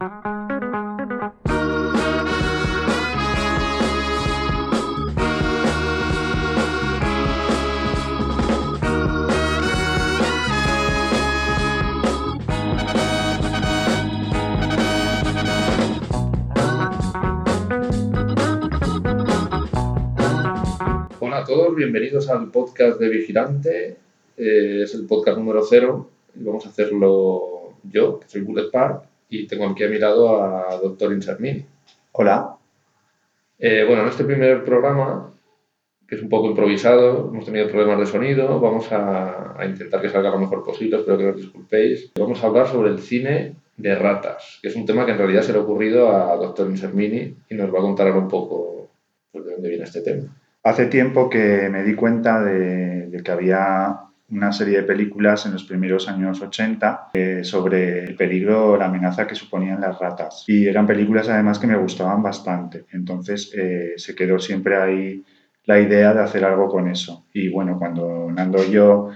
Hola a todos, bienvenidos al podcast de Vigilante. Eh, es el podcast número cero y vamos a hacerlo yo, que soy Bullet Park, y tengo aquí a mi lado a Dr. Insermini. Hola. Eh, bueno, en este primer programa, que es un poco improvisado, hemos tenido problemas de sonido, vamos a, a intentar que salga lo mejor posible, espero que nos disculpéis. Vamos a hablar sobre el cine de ratas, que es un tema que en realidad se le ha ocurrido a Dr. Insermini y nos va a contar ahora un poco pues, de dónde viene este tema. Hace tiempo que me di cuenta de, de que había una serie de películas en los primeros años 80 eh, sobre el peligro la amenaza que suponían las ratas. Y eran películas además que me gustaban bastante. Entonces eh, se quedó siempre ahí la idea de hacer algo con eso. Y bueno, cuando Nando y yo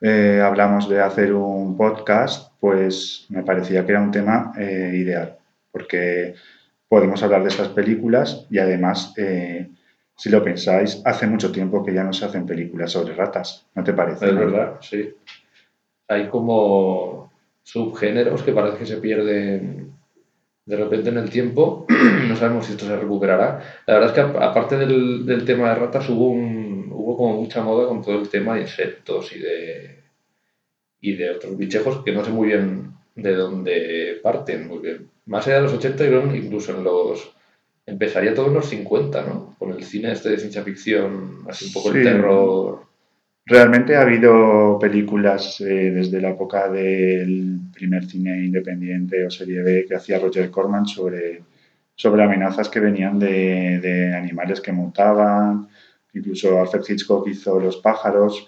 eh, hablamos de hacer un podcast, pues me parecía que era un tema ideal, porque podemos hablar de estas películas y además, si lo pensáis, hace mucho tiempo que ya no se hacen películas sobre ratas, ¿no te parece? Es verdad, sí. Hay como subgéneros que parece que se pierden de repente en el tiempo. No sabemos si esto se recuperará. La verdad es que aparte del, del tema de ratas hubo, un, hubo como mucha moda con todo el tema de insectos y de, y de otros bichejos que no sé muy bien de dónde parten. Porque más allá de los 80, yo creo que incluso en los... Empezaría todo en los 50, ¿no? Con el cine este de ciencia ficción, así un poco el Sí. terror. Realmente ha habido películas eh, desde la época del primer cine independiente o serie B que hacía Roger Corman sobre, sobre amenazas que venían de, de animales que mutaban, incluso Alfred Hitchcock hizo Los pájaros,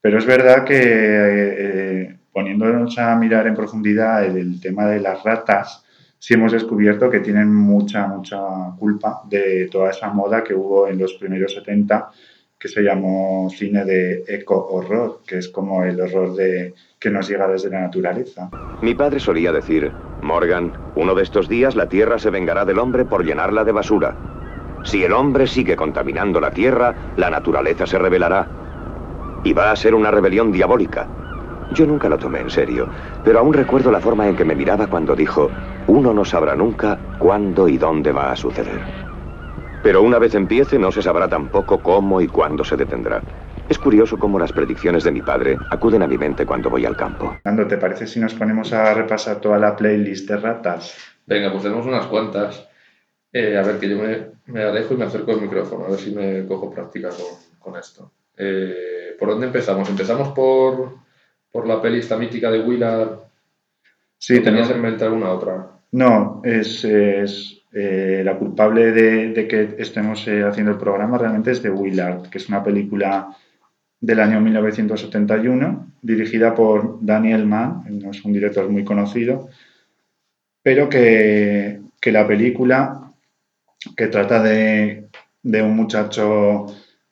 pero es verdad que eh, eh, poniéndonos a mirar en profundidad el, el tema de las ratas, sí hemos descubierto que tienen mucha, mucha culpa de toda esa moda que hubo en los primeros 70 que se llamó cine de eco-horror, que es como el horror de, que nos llega desde la naturaleza. Mi padre solía decir, Morgan, uno de estos días la Tierra se vengará del hombre por llenarla de basura. Si el hombre sigue contaminando la Tierra, la naturaleza se rebelará. Y va a ser una rebelión diabólica. Yo nunca lo tomé en serio, pero aún recuerdo la forma en que me miraba cuando dijo, uno no sabrá nunca cuándo y dónde va a suceder. Pero una vez empiece no se sabrá tampoco cómo y cuándo se detendrá. Es curioso cómo las predicciones de mi padre acuden a mi mente cuando voy al campo. Nando, ¿te parece si nos ponemos a repasar toda la playlist de ratas? Venga, pues tenemos unas cuantas. Eh, a ver, que yo me, me alejo y me acerco al micrófono, a ver si me cojo práctica con, con esto. Eh, ¿Por dónde empezamos? ¿Empezamos por, por la peli esta mítica de Willard? Sí, ¿O tenías en mente alguna otra? No, es, eh, la culpable de, que estemos eh, haciendo el programa realmente es de Willard, que es una película del año 1971, dirigida por Daniel Mann, no es un director muy conocido, pero que, que la película, que trata de, de un muchacho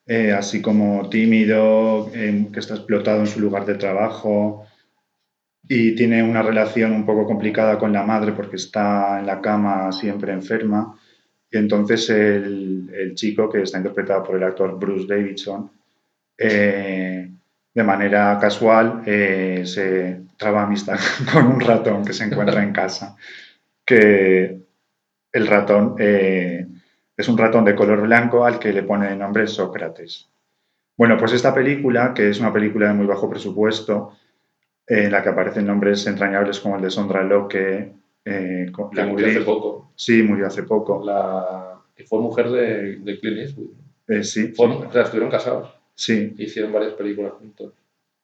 eh, así como tímido, que está explotado en su lugar de trabajo, y tiene una relación un poco complicada con la madre porque está en la cama siempre enferma. Y entonces el, el chico, que está interpretado por el actor Bruce Davidson, eh, de manera casual eh, se traba amistad con un ratón que se encuentra en casa. Que el ratón eh, es un ratón de color blanco al que le pone de nombre Sócrates. Bueno, pues esta película, que es una película de muy bajo presupuesto, en la que aparecen nombres entrañables como el de Sondra Locke, eh, con- Que la murió hace poco. Sí, murió hace poco. La, que fue mujer de, de Clint Eastwood. Eh, sí, Fue- o sea, estuvieron casados. sí, Hicieron varias películas juntos.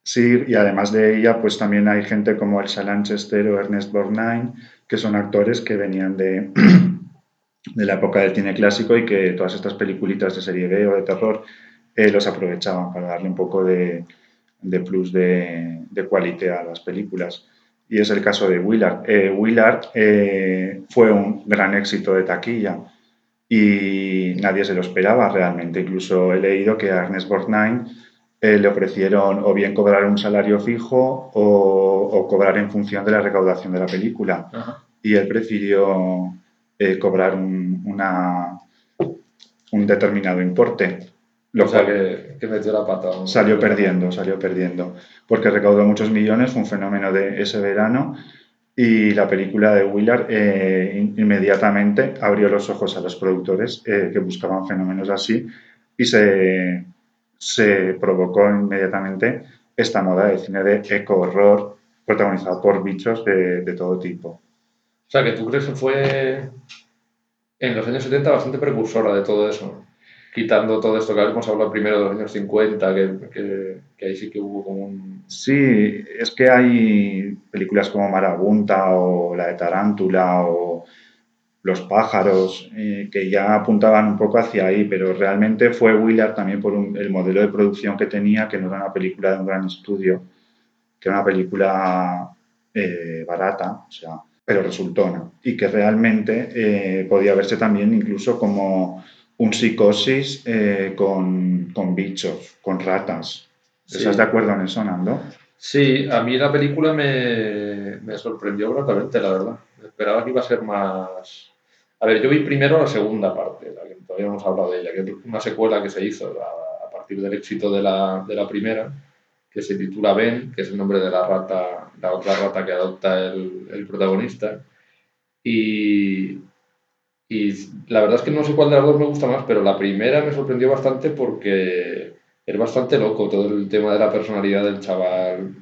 sí, y además de ella, pues también hay gente como Elsa Lanchester o Ernest Borgnine, que son actores que venían de, de la época del cine clásico y que todas estas peliculitas de serie B o de terror eh, los aprovechaban para darle un poco de, de plus de, de qualité a las películas. Y es el caso de Willard. Eh, Willard eh, fue un gran éxito de taquilla y nadie se lo esperaba realmente. Incluso he leído que a Ernest Borgnine eh, le ofrecieron o bien cobrar un salario fijo o, o cobrar en función de la recaudación de la película. Ajá. y él prefirió cobrar un, una, un determinado importe. Lo o sea, que, que, metió la pata. Salió perdiendo, salió perdiendo, porque recaudó muchos millones, fue un fenómeno de ese verano y la película de Willard eh, inmediatamente abrió los ojos a los productores eh, que buscaban fenómenos así y se, se provocó inmediatamente esta moda de cine de eco-horror protagonizado por bichos de, de, todo tipo. O sea, que tú crees que fue en los años 70 bastante precursora de todo eso quitando todo esto que habíamos hablado primero de los años 50, que, que, ahí sí que hubo como un... Sí, es que hay películas como Marabunta o la de Tarántula o Los pájaros eh, que ya apuntaban un poco hacia ahí, pero realmente fue Willard también por el modelo de producción que tenía, que no era una película de un gran estudio, que era una película eh, barata, o sea, pero resultó, ¿no? Y que realmente eh, podía verse también incluso como un psicosis eh, con, con, bichos, con ratas. ¿Estás de acuerdo en eso, Nando? Sí, a mí la película me, me sorprendió gratamente, la verdad. Esperaba que iba a ser más... A ver, yo vi primero la segunda parte, la que todavía hemos hablado de ella, que es una secuela que se hizo a, a partir del éxito de la, de la, primera, que se titula Ben, que es el nombre de la rata, la otra rata que adopta el, el protagonista. Y, y la verdad es que no sé cuál de las dos me gusta más, pero la primera me sorprendió bastante porque es bastante loco todo el tema de la personalidad del chaval,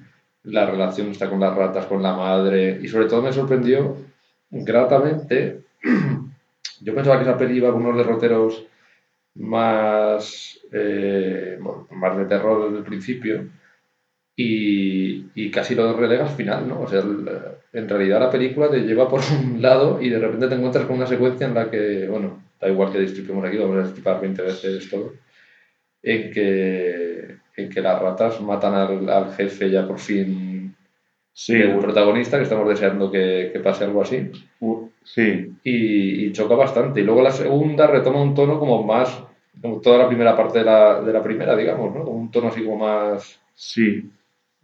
la relación está con las ratas, con la madre, y sobre todo me sorprendió gratamente. Yo pensaba que esa peli iba con unos derroteros más, eh, más de terror desde el principio y, y casi lo relega al final, ¿no? O sea, en realidad la película te lleva por un lado y de repente te encuentras con una secuencia en la que, bueno, da igual que distribuimos aquí, vamos a destripar 20 veces todo, en que, en que las ratas matan al, al jefe ya por fin sí, el protagonista, que estamos deseando que, que pase algo así. sí. Y, y, choca bastante. Y luego la segunda retoma un tono como más, como toda la primera parte de la, de la primera, digamos, ¿no? Un tono así como más... Sí,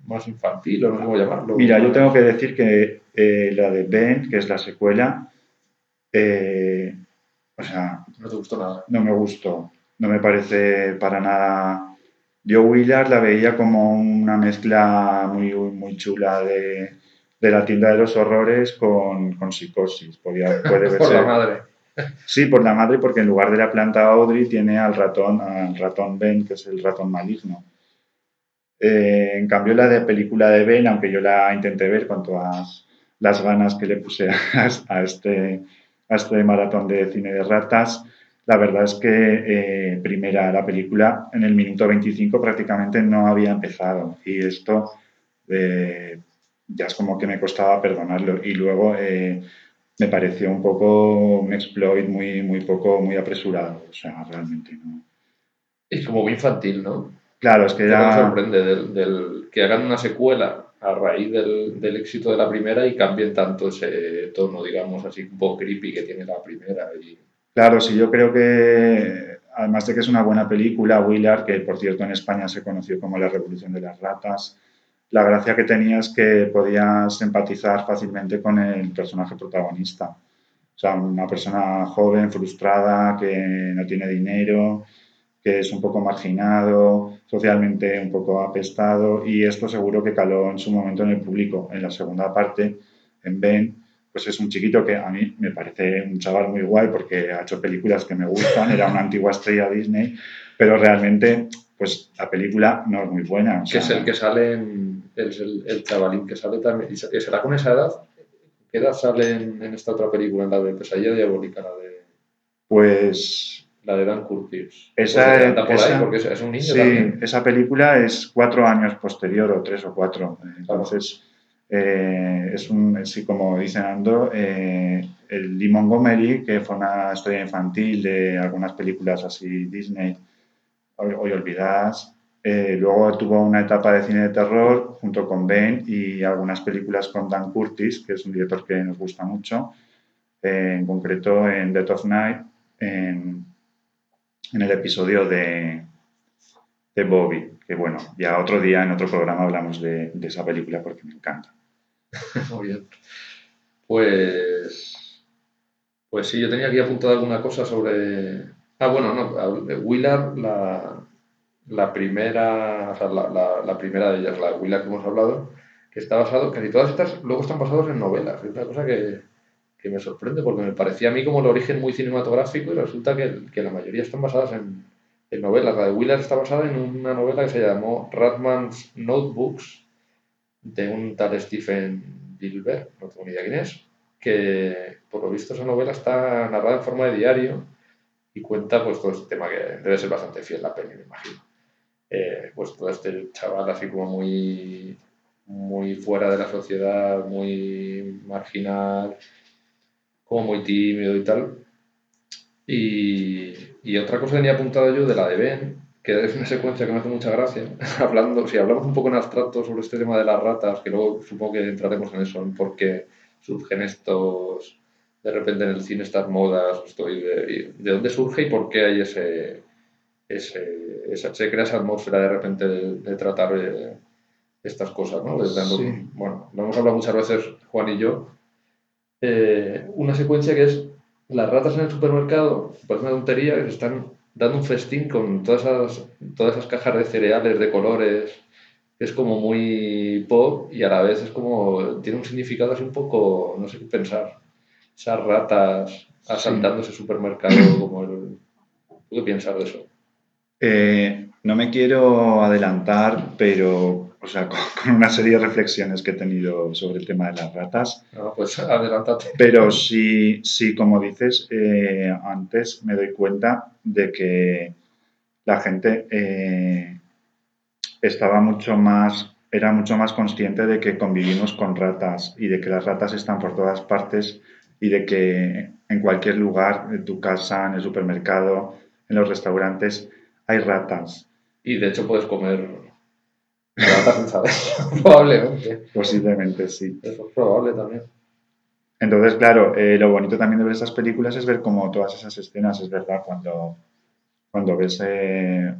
más infantil o no sé cómo llamarlo. Mira, yo tengo que decir que eh, la de Ben, que es la secuela, eh, o sea... No te gustó nada. No me gustó. No me parece para nada... Yo Willard la veía como una mezcla muy, muy chula de, de la tienda de los horrores con, con psicosis. Podía, puede por la madre. Sí, por la madre, porque en lugar de la planta Audrey tiene al ratón, al ratón Ben, que es el ratón maligno. Eh, en cambio, la de película de Ben, aunque yo la intenté ver con todas las ganas que le puse a, este, a este maratón de cine de ratas, la verdad es que eh, primera la película en el minuto 25 prácticamente no había empezado y esto eh, ya es como que me costaba perdonarlo y luego me pareció un poco un exploit muy, muy poco, muy apresurado, o sea, realmente no. Es como muy infantil, ¿no? Claro, es que ya... Me sorprende del, que hagan una secuela a raíz del, del, éxito de la primera y cambien tanto ese tono, digamos, así un poco creepy que tiene la primera. Y... Claro, sí, yo creo que, además de que es una buena película, Willard, que por cierto en España se conoció como La Revolución de las Ratas, la gracia que tenía es que podías empatizar fácilmente con el personaje protagonista. O sea, una persona joven, frustrada, que no tiene dinero, que es un poco marginado, socialmente un poco apestado y esto seguro que caló en su momento en el público. En la segunda parte, en Ben, pues es un chiquito que a mí me parece un chaval muy guay porque ha hecho películas que me gustan, era una antigua estrella Disney, pero realmente pues la película no es muy buena. que es el que sale, en, el, el, chavalín que sale también, y será con esa edad, ¿qué edad sale en, en esta otra película, en la de Pesadilla Diabólica, la de... Pues la de Dan Curtis. Esa, pues esa, porque es un niño sí, también. esa película es cuatro años posterior o tres o cuatro. Entonces, eh, es un, sí, como dice Ando, eh, el Lee Montgomery, que fue una historia infantil de algunas películas así Disney, hoy, hoy olvidadas. Eh, luego tuvo una etapa de cine de terror junto con Ben y algunas películas con Dan Curtis, que es un director que nos gusta mucho, en concreto en Death of Night, en en el episodio de, de Bobby, que bueno, ya otro día en otro programa hablamos de, esa película porque me encanta. Pues. Pues sí, yo tenía aquí apuntado alguna cosa sobre. Ah, bueno, no. Willard, la, la primera. O sea, la, la, la primera de ellas, la Willard que hemos hablado, que está basado. Casi todas estas luego están basadas en novelas. Es una cosa que, que me sorprende porque me parecía a mí como el origen muy cinematográfico y resulta que, que la mayoría están basadas en, en novelas. La de Willard está basada en una novela que se llamó Ratman's Notebooks de un tal Stephen Gilbert, no tengo ni idea quién es, que por lo visto esa novela está narrada en forma de diario y cuenta pues todo este tema que debe ser bastante fiel la peli, me imagino. Eh, pues todo este chaval así como muy, muy fuera de la sociedad, muy marginal, como muy tímido y tal. Y, y otra cosa que tenía apuntado yo de la de Ben, que es una secuencia que me hace mucha gracia, hablando, si hablamos un poco en abstracto sobre este tema de las ratas, que luego supongo que entraremos en eso, en por qué surgen estos, de repente en el cine estas modas, estoy de, de, dónde surge y por qué hay ese, ese esa, se crea esa atmósfera de repente de, de tratar eh, estas cosas, ¿no? Sí. Bueno, lo hemos hablado muchas veces Juan y yo, eh, una secuencia que es las ratas en el supermercado, parece una tontería, que se están dando un festín con todas esas, todas esas cajas de cereales de colores. Es como muy pop y a la vez es como. tiene un significado así un poco. no sé qué pensar. Esas ratas asaltando ese supermercado, como el. ¿Tú qué piensas de eso? Eh, no me quiero adelantar, pero o sea, con, con, una serie de reflexiones que he tenido sobre el tema de las ratas. No, pues adelántate. Pero sí, sí como dices, eh, antes me doy cuenta de que la gente eh, estaba mucho más, era mucho más consciente de que convivimos con ratas y de que las ratas están por todas partes y de que en cualquier lugar, en tu casa, en el supermercado, en los restaurantes, hay ratas. Y de hecho puedes comer probablemente. Posiblemente, sí. Eso es probable también. Entonces, claro, eh, lo bonito también de ver estas películas es ver cómo todas esas escenas, es verdad, cuando, cuando ves eh,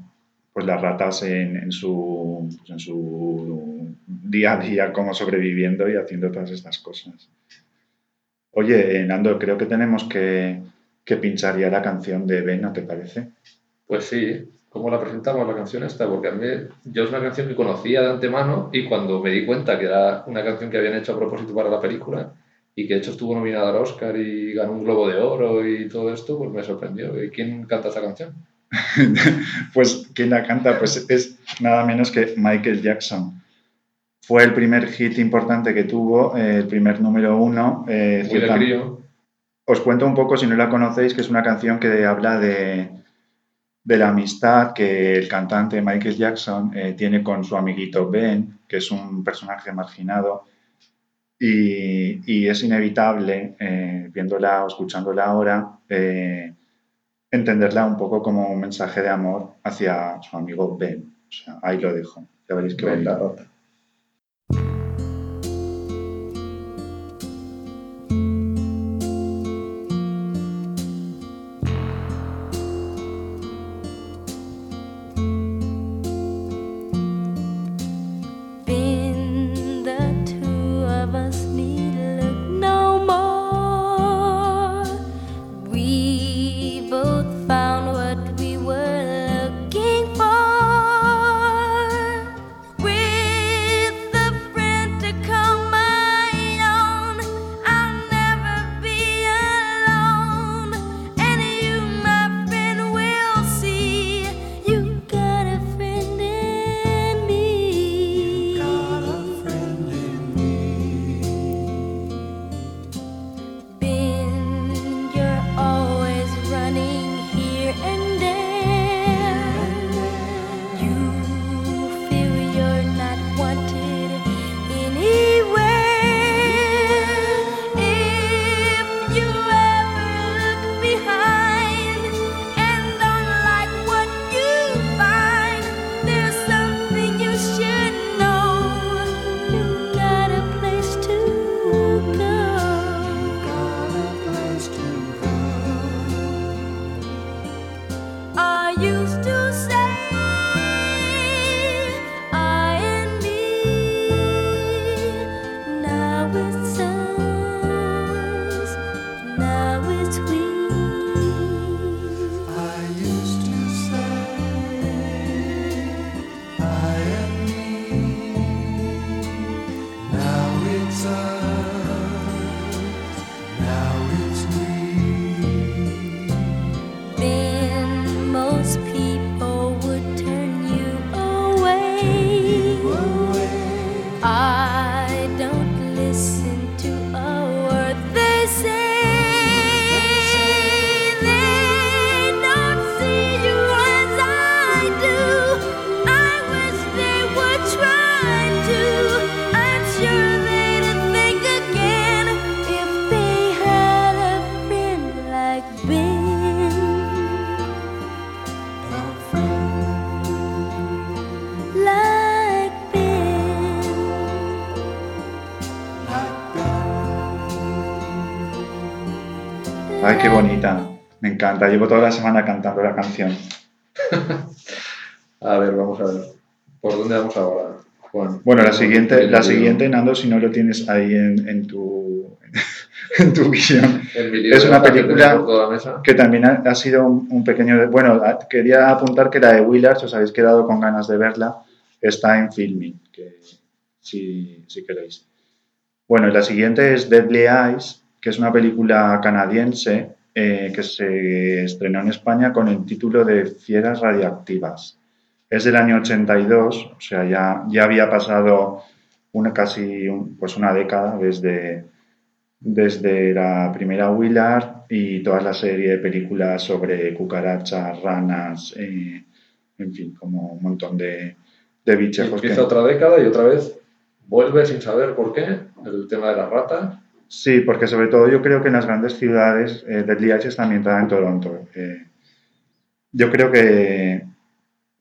pues las ratas en, en, su, pues en su día a día, como sobreviviendo y haciendo todas estas cosas. Oye, Nando, creo que tenemos que, que pinchar ya la canción de Ben, ¿no te parece? Pues sí, ¿cómo la presentamos la canción esta? Porque a mí yo es una canción que conocía de antemano y cuando me di cuenta que era una canción que habían hecho a propósito para la película y que de hecho estuvo nominada al Oscar y ganó un Globo de Oro y todo esto, pues me sorprendió. ¿Y quién canta esta canción? pues quien la canta pues es nada menos que Michael Jackson. Fue el primer hit importante que tuvo, eh, el primer número uno. Eh, Muy. Os cuento un poco, si no la conocéis, que es una canción que habla de, de la amistad que el cantante Michael Jackson eh, tiene con su amiguito Ben, que es un personaje marginado. Y, y es inevitable, eh, viéndola o escuchándola ahora, eh, entenderla un poco como un mensaje de amor hacia su amigo Ben. O sea, ahí lo dejo. Ya veréis que Ben Ay, qué bonita. Me encanta. Llevo toda la semana cantando la canción. A ver, vamos a ver. ¿Por dónde vamos ahora, Juan? Bueno, la siguiente, la siguiente, Nando, si no lo tienes ahí en, en tu, en tu guion, es una película que también ha, ha sido un, un pequeño... Bueno, quería apuntar que la de Willard, si os habéis quedado con ganas de verla, está en filming, que si, si queréis. Bueno, la siguiente es Deadly Eyes, que es una película canadiense eh, que se estrenó en España con el título de Fieras Radiactivas. Es del año 82, o sea, ya, ya había pasado una, casi un- pues una década desde, desde la primera Willard y toda la serie de películas sobre cucarachas, ranas, eh, en fin, como un montón de, de Y bichejos. que- empieza otra década y otra vez vuelve sin saber por qué el tema de las ratas. Sí, porque sobre todo yo creo que en las grandes ciudades, eh, Deadly Eyes está ambientada en Toronto. Eh, yo creo que,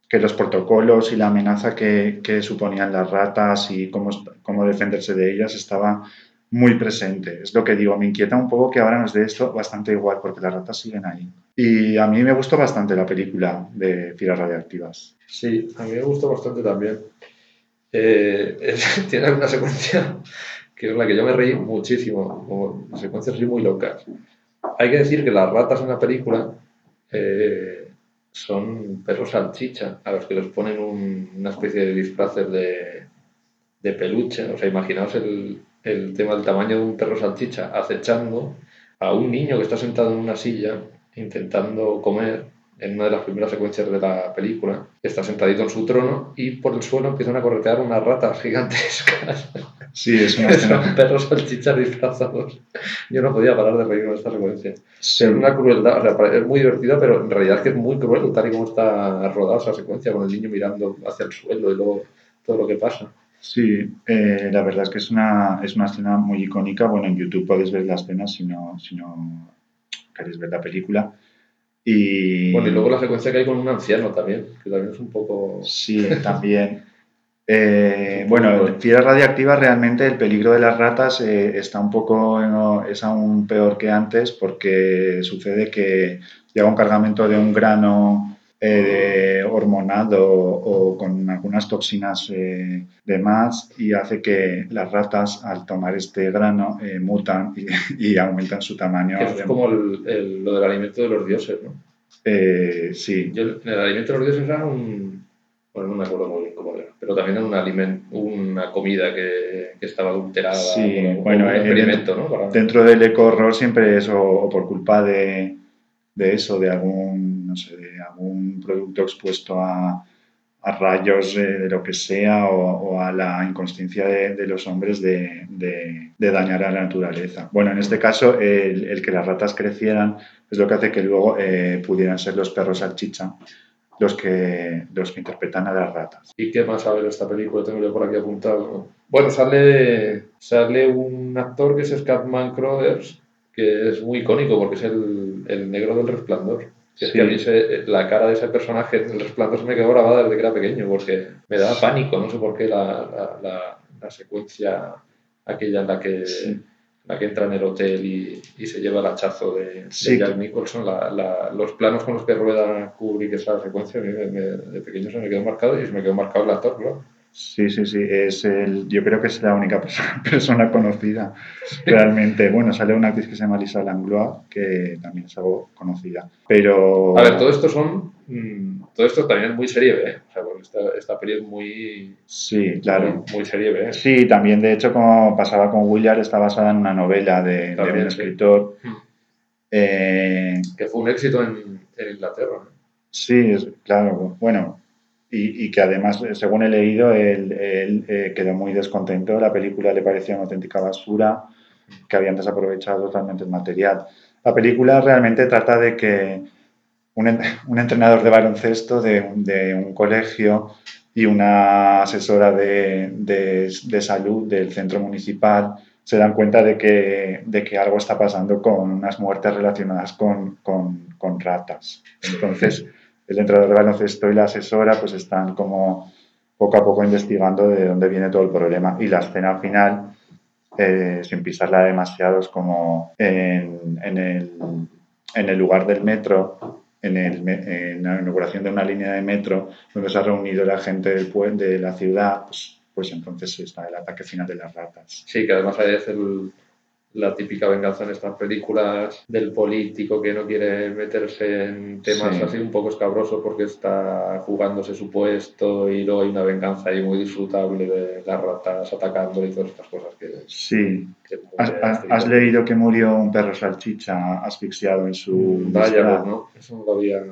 que los protocolos y la amenaza que, que suponían las ratas y cómo, cómo defenderse de ellas estaba muy presente. Es lo que digo, me inquieta un poco que ahora nos dé esto bastante igual, porque las ratas siguen ahí. Y a mí me gustó bastante la película de Fieras Radioactivas. Sí, a mí me gustó bastante también. Eh, tiene una secuencia que es la que yo me reí muchísimo, como secuencias muy locas. Hay que decir que las ratas en la película eh, son perros salchicha, a los que les ponen un- una especie de disfraces de, de peluche. O sea, imaginaos el, el tema del tamaño de un perro salchicha acechando a un niño que está sentado en una silla intentando comer en una de las primeras secuencias de la película, está sentadito en su trono y por el suelo empiezan a corretear unas ratas gigantescas. Sí, es una Son escena. perros salchichas disfrazados. Yo no podía parar de reírme de esta secuencia. Sí. Es una crueldad, o sea, es muy divertida, pero en realidad es que es muy cruel tal y como está rodada esa secuencia, con el niño mirando hacia el suelo y luego todo lo que pasa. Sí, eh, la verdad es que es una, es una escena muy icónica. Bueno, en YouTube podéis ver la escena si no, si no queréis ver la película. Y Bueno, y luego la secuencia que hay con un anciano también, que también es un poco... sí, también. Eh, bueno, Fieras Radiactivas realmente el peligro de las ratas eh, está un poco, no, es aún peor que antes porque sucede que llega un cargamento de un grano eh, hormonado o con algunas toxinas eh, de más y hace que las ratas al tomar este grano eh, mutan y, y aumentan su tamaño. eso es como el- el- lo del alimento de los dioses, ¿no? Eh, sí, Yo, el alimento de los dioses era un... Bueno, no me acuerdo muy bien cómo era, pero también era un aliment, una comida que, que estaba adulterada. Sí, como- bueno, como un experimento, ¿no? Para- dentro del eco-horror siempre es o, o por culpa de, de eso, de algún, no sé, de algún producto expuesto a, a rayos de lo que sea o, a la inconsciencia de, los hombres de, dañar a la naturaleza. Bueno, en este caso, el, que las ratas crecieran es lo que hace que luego eh, pudieran ser los perros salchicha los que, los que interpretan a las ratas. ¿Y qué más sabe de esta película? Tengo por aquí apuntado. Bueno, sale, sale un actor que es Scatman Crothers, que es muy icónico porque es el, el negro del resplandor. Que es Sí. que a mí se- la cara de ese personaje en el resplandor se me quedó grabada desde que era pequeño porque me daba pánico, no sé por qué, la, la, la- la secuencia aquella en la que, Sí. la que entra en el hotel y, y se lleva el hachazo de, de Sí. Jack Nicholson, la- la- los planos con los que rueda Kubrick esa secuencia, a mí me- me- de pequeño se me quedó marcado y se me quedó marcado el actor, claro. Sí, sí, sí, es el, yo creo que es la única persona, persona conocida realmente. Bueno, sale una actriz que se llama Lisa Langlois, que también es algo conocida. Pero... A ver, todo esto son. mm, todo esto también es muy serie B, ¿eh? O sea, porque esta, esta peli es muy. Sí, claro. Muy, muy serie B. ¿eh? Sí, también de hecho, como pasaba con Willard, está basada en una novela de, un escritor. Mm. Eh, Que fue un éxito en, en Inglaterra. ¿no? sí, claro, bueno. Y, y que además, según he leído, él, él, eh, quedó muy descontento. La película le parecía una auténtica basura, que habían desaprovechado totalmente el material. La película realmente trata de que un, un entrenador de baloncesto de, de un colegio y una asesora de, de- de salud del centro municipal se dan cuenta de que, de que algo está pasando con unas muertes relacionadas con, con- con ratas. Entonces, el entrenador de baloncesto y la asesora pues están como poco a poco investigando de dónde viene todo el problema. Y la escena final eh, sin pisarla demasiado, es como en, en el, en el lugar del metro, en, el, en la inauguración de una línea de metro, donde se ha reunido la gente del de la ciudad, pues, pues entonces está el ataque final de las ratas. Sí, que además ahí es el- la típica venganza en estas películas del político que no quiere meterse en temas Sí. así un poco escabrosos porque está jugándose su puesto y luego hay una venganza ahí muy disfrutable de las ratas atacándole y todas estas cosas que... Sí. que ¿Has, has- has leído que murió un perro salchicha asfixiado en su Vaya, disfraz? pues no, eso no lo había...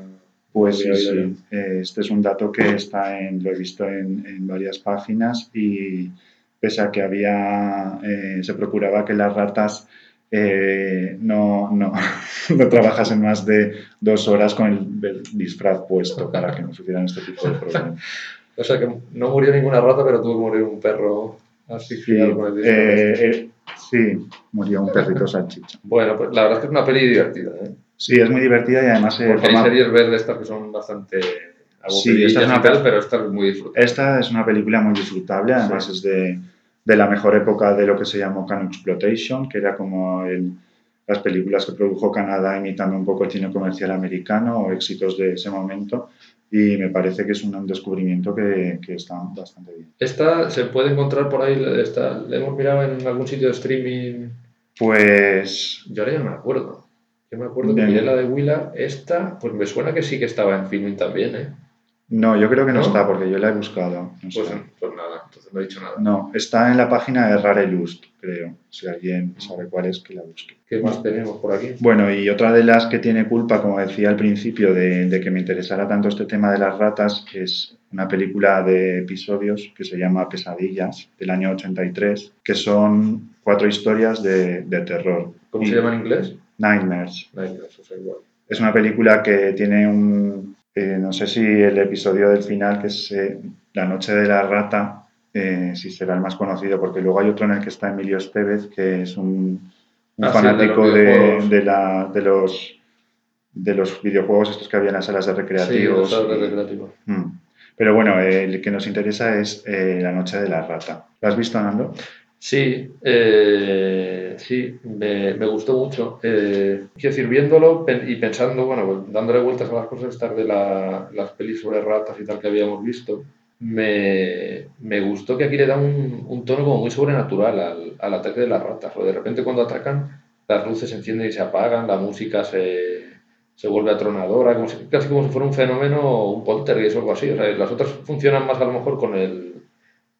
Pues sí, sí. Eh, Este es un dato que está en, lo he visto en, en varias páginas y pese a que había, eh, se procuraba que las ratas eh, no, no, no trabajasen más de dos horas con el, el disfraz puesto para que no sufrieran este tipo de problemas. O sea que no murió ninguna rata, pero tuvo que morir un perro Sí, asfixiado con el disfraz. eh, eh, sí, murió un perrito salchicha. Bueno, pues la verdad es que es una peli divertida, ¿eh? Sí, es muy divertida y además eh, Porque hay forma- series verdes estas que son bastante Sí, esta es una tal, pe- pero esta es muy disfrutable. Esta es una película muy disfrutable, además Sí. es de, de la mejor época de lo que se llamó Canon Exploitation, que era como el- las películas que produjo Canadá imitando un poco el cine comercial americano o éxitos de ese momento. Y me parece que es un descubrimiento que, que está bastante bien. Esta se puede encontrar por ahí, esta, la hemos mirado en algún sitio de streaming. Pues Yo ahora ya no me acuerdo. Yo me acuerdo que miré la de Willa, esta, pues me suena que sí que estaba en filming también, ¿eh? no, yo creo que no, ¿No? está porque yo la he buscado. no Pues, pues nada, entonces no he dicho nada. No, está en la página de Rare Lust, creo. Si alguien sabe cuál es, que la busque. ¿Qué más tenemos por aquí? Bueno, y otra de las que tiene culpa, como decía al principio, de, de que me interesara tanto este tema de las ratas, es una película de episodios que se llama Pesadillas, del año 83, que son cuatro historias de, de terror. ¿Cómo Y- se llama en inglés? Nightmares. Nightmares, o sea, igual. Es una película que tiene un, eh, no sé si el episodio del final, que es eh, La noche de la rata, eh, si será el más conocido, porque luego hay otro en el que está Emilio Estevez, que es un, un Ah, sí, de fanático de, de la- de los, de los videojuegos estos que había en las salas de Sí, recreativos. los de recreativos. Mm. Pero bueno, eh, el que nos interesa es eh, La noche de la rata. ¿Lo has visto, Nando? Sí, eh, sí, me, me gustó mucho. Eh, quiero decir, viéndolo y pensando, bueno, pues, dándole vueltas a las cosas estas de la- las pelis sobre ratas y tal que habíamos visto, me, me gustó que aquí le da un, un tono como muy sobrenatural al, al ataque de las ratas. O de repente cuando atacan, las luces se encienden y se apagan, la música se, se vuelve atronadora, casi como si fuera un fenómeno, un poltergeist o algo así. O sea, las otras funcionan más a lo mejor con el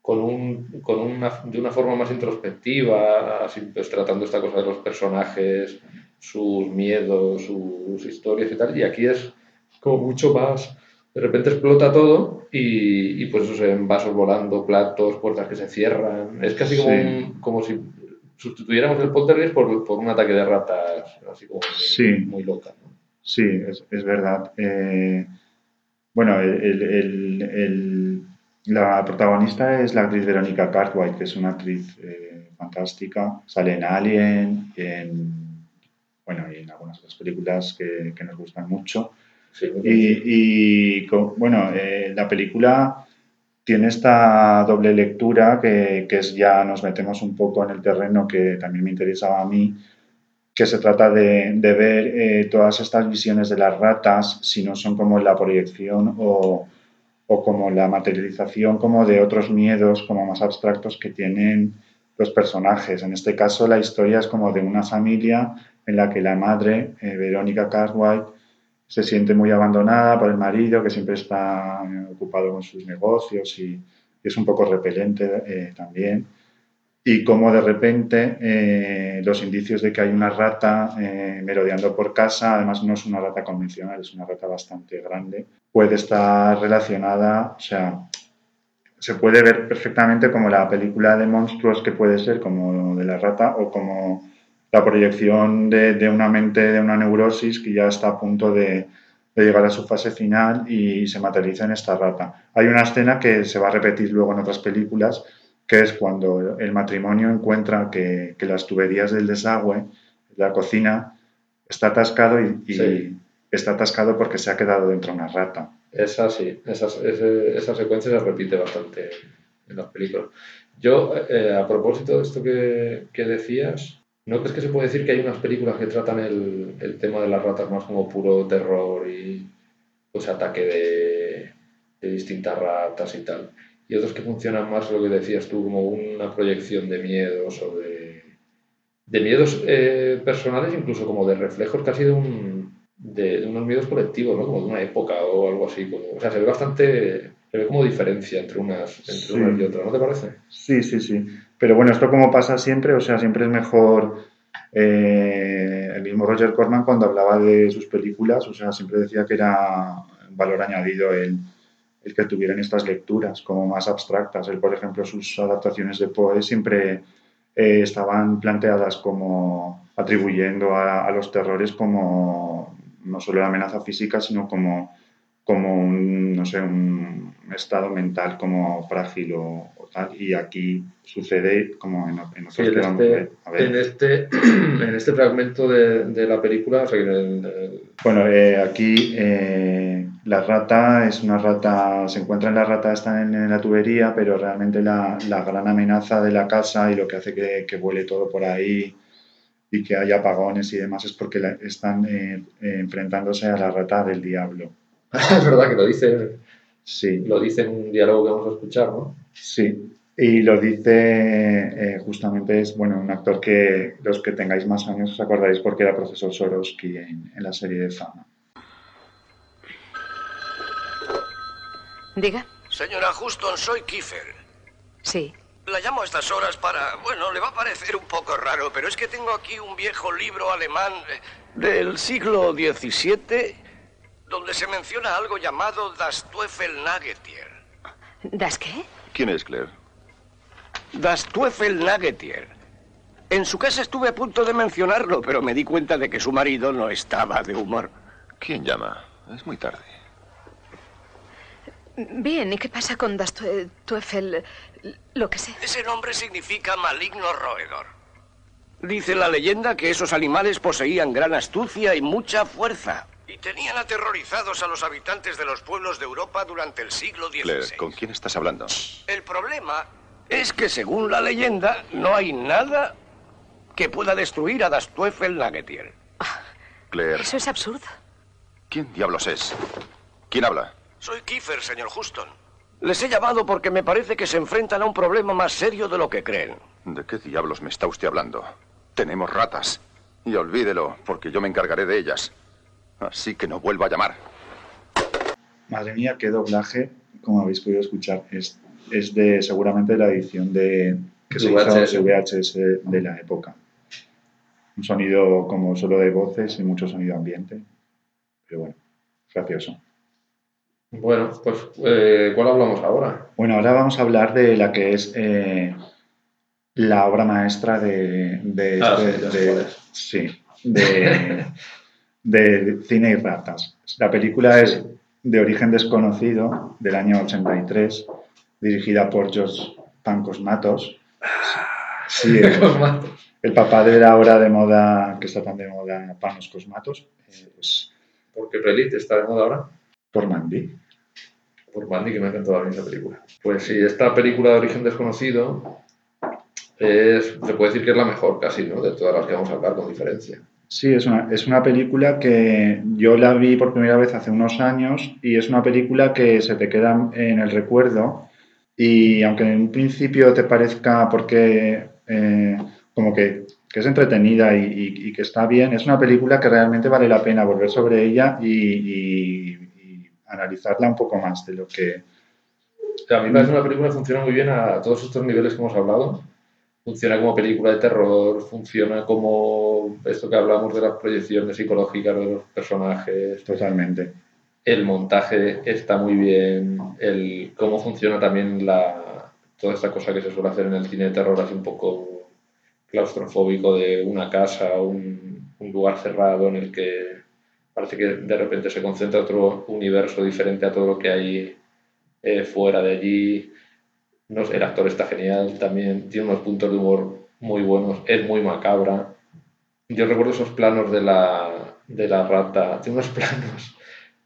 con, un, con una, de una forma más introspectiva, así, pues, tratando esta cosa de los personajes, sus miedos, sus historias y tal. Y aquí es como mucho más. De repente explota todo y, y pues eso se ven vasos volando, platos, puertas que se cierran. Es casi como, Sí. un- como si sustituyéramos el poltergeist por, por un ataque de ratas, así como muy, Sí. muy loca. ¿no? Sí, es, es verdad. Eh, bueno, el, el- el- el- la protagonista es la actriz Verónica Cartwright, que es una actriz eh, fantástica. Sale en Alien, en, bueno, y en algunas otras películas que, que nos gustan mucho. Y, bueno, eh, la película tiene esta doble lectura que, que es ya nos metemos un poco en el terreno que también me interesaba a mí, que se trata de, de ver eh, todas estas visiones de las ratas, si no son como la proyección o, o como la materialización como de otros miedos como más abstractos que tienen los personajes. En este caso la historia es como de una familia en la que la madre, eh, Verónica Cartwright, se siente muy abandonada por el marido que siempre está eh, ocupado con sus negocios y es un poco repelente eh, también. Y como de repente eh, los indicios de que hay una rata eh, merodeando por casa, además no es una rata convencional, es una rata bastante grande, puede estar relacionada, o sea, se puede ver perfectamente como la película de monstruos que puede ser, como de la rata, o como la proyección de, de una mente, de una neurosis que ya está a punto de, de llegar a su fase final y se materializa en esta rata. Hay una escena que se va a repetir luego en otras películas, que es cuando el matrimonio encuentra que, que las tuberías del desagüe, la cocina, está atascado y, y Sí. está atascado porque se ha quedado dentro una rata. Esa sí, esa, esa secuencia se repite bastante en las películas. Yo, eh, a propósito de esto que, que decías, ¿no crees que se puede decir que hay unas películas que tratan el, el tema de las ratas más como puro terror y pues ataque de, de distintas ratas y tal? Y otras que funcionan más, lo que decías tú, como una proyección de miedos o de, de miedos eh, personales, incluso como de reflejos casi de, un, de, de unos miedos colectivos, ¿no? Como de una época o algo así. Como, o sea, se ve bastante, se ve como diferencia entre unas, entre Sí. unas y otras, ¿no te parece? Sí, sí, sí. Pero bueno, esto como pasa siempre, o sea, siempre es mejor. eh, el mismo Roger Corman cuando hablaba de sus películas, o sea, siempre decía que era valor añadido el, el que tuvieran estas lecturas como más abstractas. Él, por ejemplo, sus adaptaciones de Poe siempre eh, estaban planteadas como atribuyendo a, a los terrores como no solo la amenaza física, sino como, como un, no sé, un estado mental como frágil o, o tal. Y aquí sucede como en, en otros Sí, en que vamos este, A ver. en este, en este fragmento de, de la película, o sea, que en el- el- Bueno, eh, aquí eh, la rata es una rata, se encuentra en la rata, está en, en la tubería, pero realmente la, la gran amenaza de la casa y lo que hace que, que vuele todo por ahí y que haya apagones y demás es porque la- están eh, enfrentándose a la rata del diablo. es verdad que lo dice, Sí, lo dice en un diálogo que vamos a escuchar, ¿no? sí. Y lo dice eh, justamente es, bueno, un actor que los que tengáis más años os acordaréis porque era profesor Sorosky en, en la serie de Fama. Diga. Señora Houston, soy Kiefer. Sí. La llamo a estas horas para... Bueno, le va a parecer un poco raro, pero es que tengo aquí un viejo libro alemán eh, del siglo XVII donde se menciona algo llamado Das Teufel-Nagetier. ¿Das qué? ¿Quién es Claire? Das Teufel-Nagetier. En su casa estuve a punto de mencionarlo, pero me di cuenta de que su marido no estaba de humor. ¿Quién llama? Es muy tarde. Bien, ¿y qué pasa con Das Tue- Teufel? Lo que sé. Ese nombre significa maligno roedor. Dice la leyenda que esos animales poseían gran astucia y mucha fuerza. Y tenían aterrorizados a los habitantes de los pueblos de Europa durante el siglo Claire, XVI. ¿con quién estás hablando? El problema es que, según la leyenda, no hay nada que pueda destruir a Das Teufel Nagetier. Claire, Eso es absurdo. ¿quién diablos es? ¿Quién habla? Soy Kiefer, señor Houston. Les he llamado porque me parece que se enfrentan a un problema más serio de lo que creen. ¿De qué diablos me está usted hablando? Tenemos ratas. Y olvídelo, porque yo me encargaré de ellas. Así que no vuelva a llamar. Madre mía, qué doblaje, como habéis podido escuchar, es, es de seguramente la edición de que se VHS. hizo VHS de la época. Un sonido como solo de voces y mucho sonido ambiente. Pero bueno, gracioso. Bueno, pues, eh, ¿cuál hablamos ahora? Bueno, ahora vamos a hablar de la que es eh, la obra maestra de, de, Ah, este- de- sí, de, cine y ratas. La película es de origen desconocido, del año 83, dirigida por George Pancos Matos. Sí, el, papá de la obra de moda, que está tan de moda, Panos Cosmatos, eh, pues, Porque Relit está de moda ahora. por Mandy. Por Mandy, que me ha encantado a mí esa película. Pues sí, esta película de origen desconocido es, se puede decir que es la mejor casi, ¿no? De todas las que vamos a hablar, con diferencia. Sí, es una, es una película que yo la vi por primera vez hace unos años y es una película que se te queda en el recuerdo y aunque en un principio te parezca porque eh, como que, que es entretenida y, y- y que está bien, es una película que realmente vale la pena volver sobre ella y, y- analizarla un poco más de lo que... A mí me parece una película que funciona muy bien a todos estos niveles que hemos hablado. Funciona como película de terror, funciona como esto que hablamos de las proyecciones psicológicas de los personajes. Totalmente. El montaje está muy bien, el cómo funciona también la, toda esta cosa que se suele hacer en el cine de terror, así un poco claustrofóbico de una casa, un, un lugar cerrado en el que parece que de repente se concentra otro universo diferente a todo lo que hay eh, fuera de allí. No sé, el actor está genial también, tiene unos puntos de humor muy buenos, es muy macabra. Yo recuerdo esos planos de la, de la rata, tiene unos planos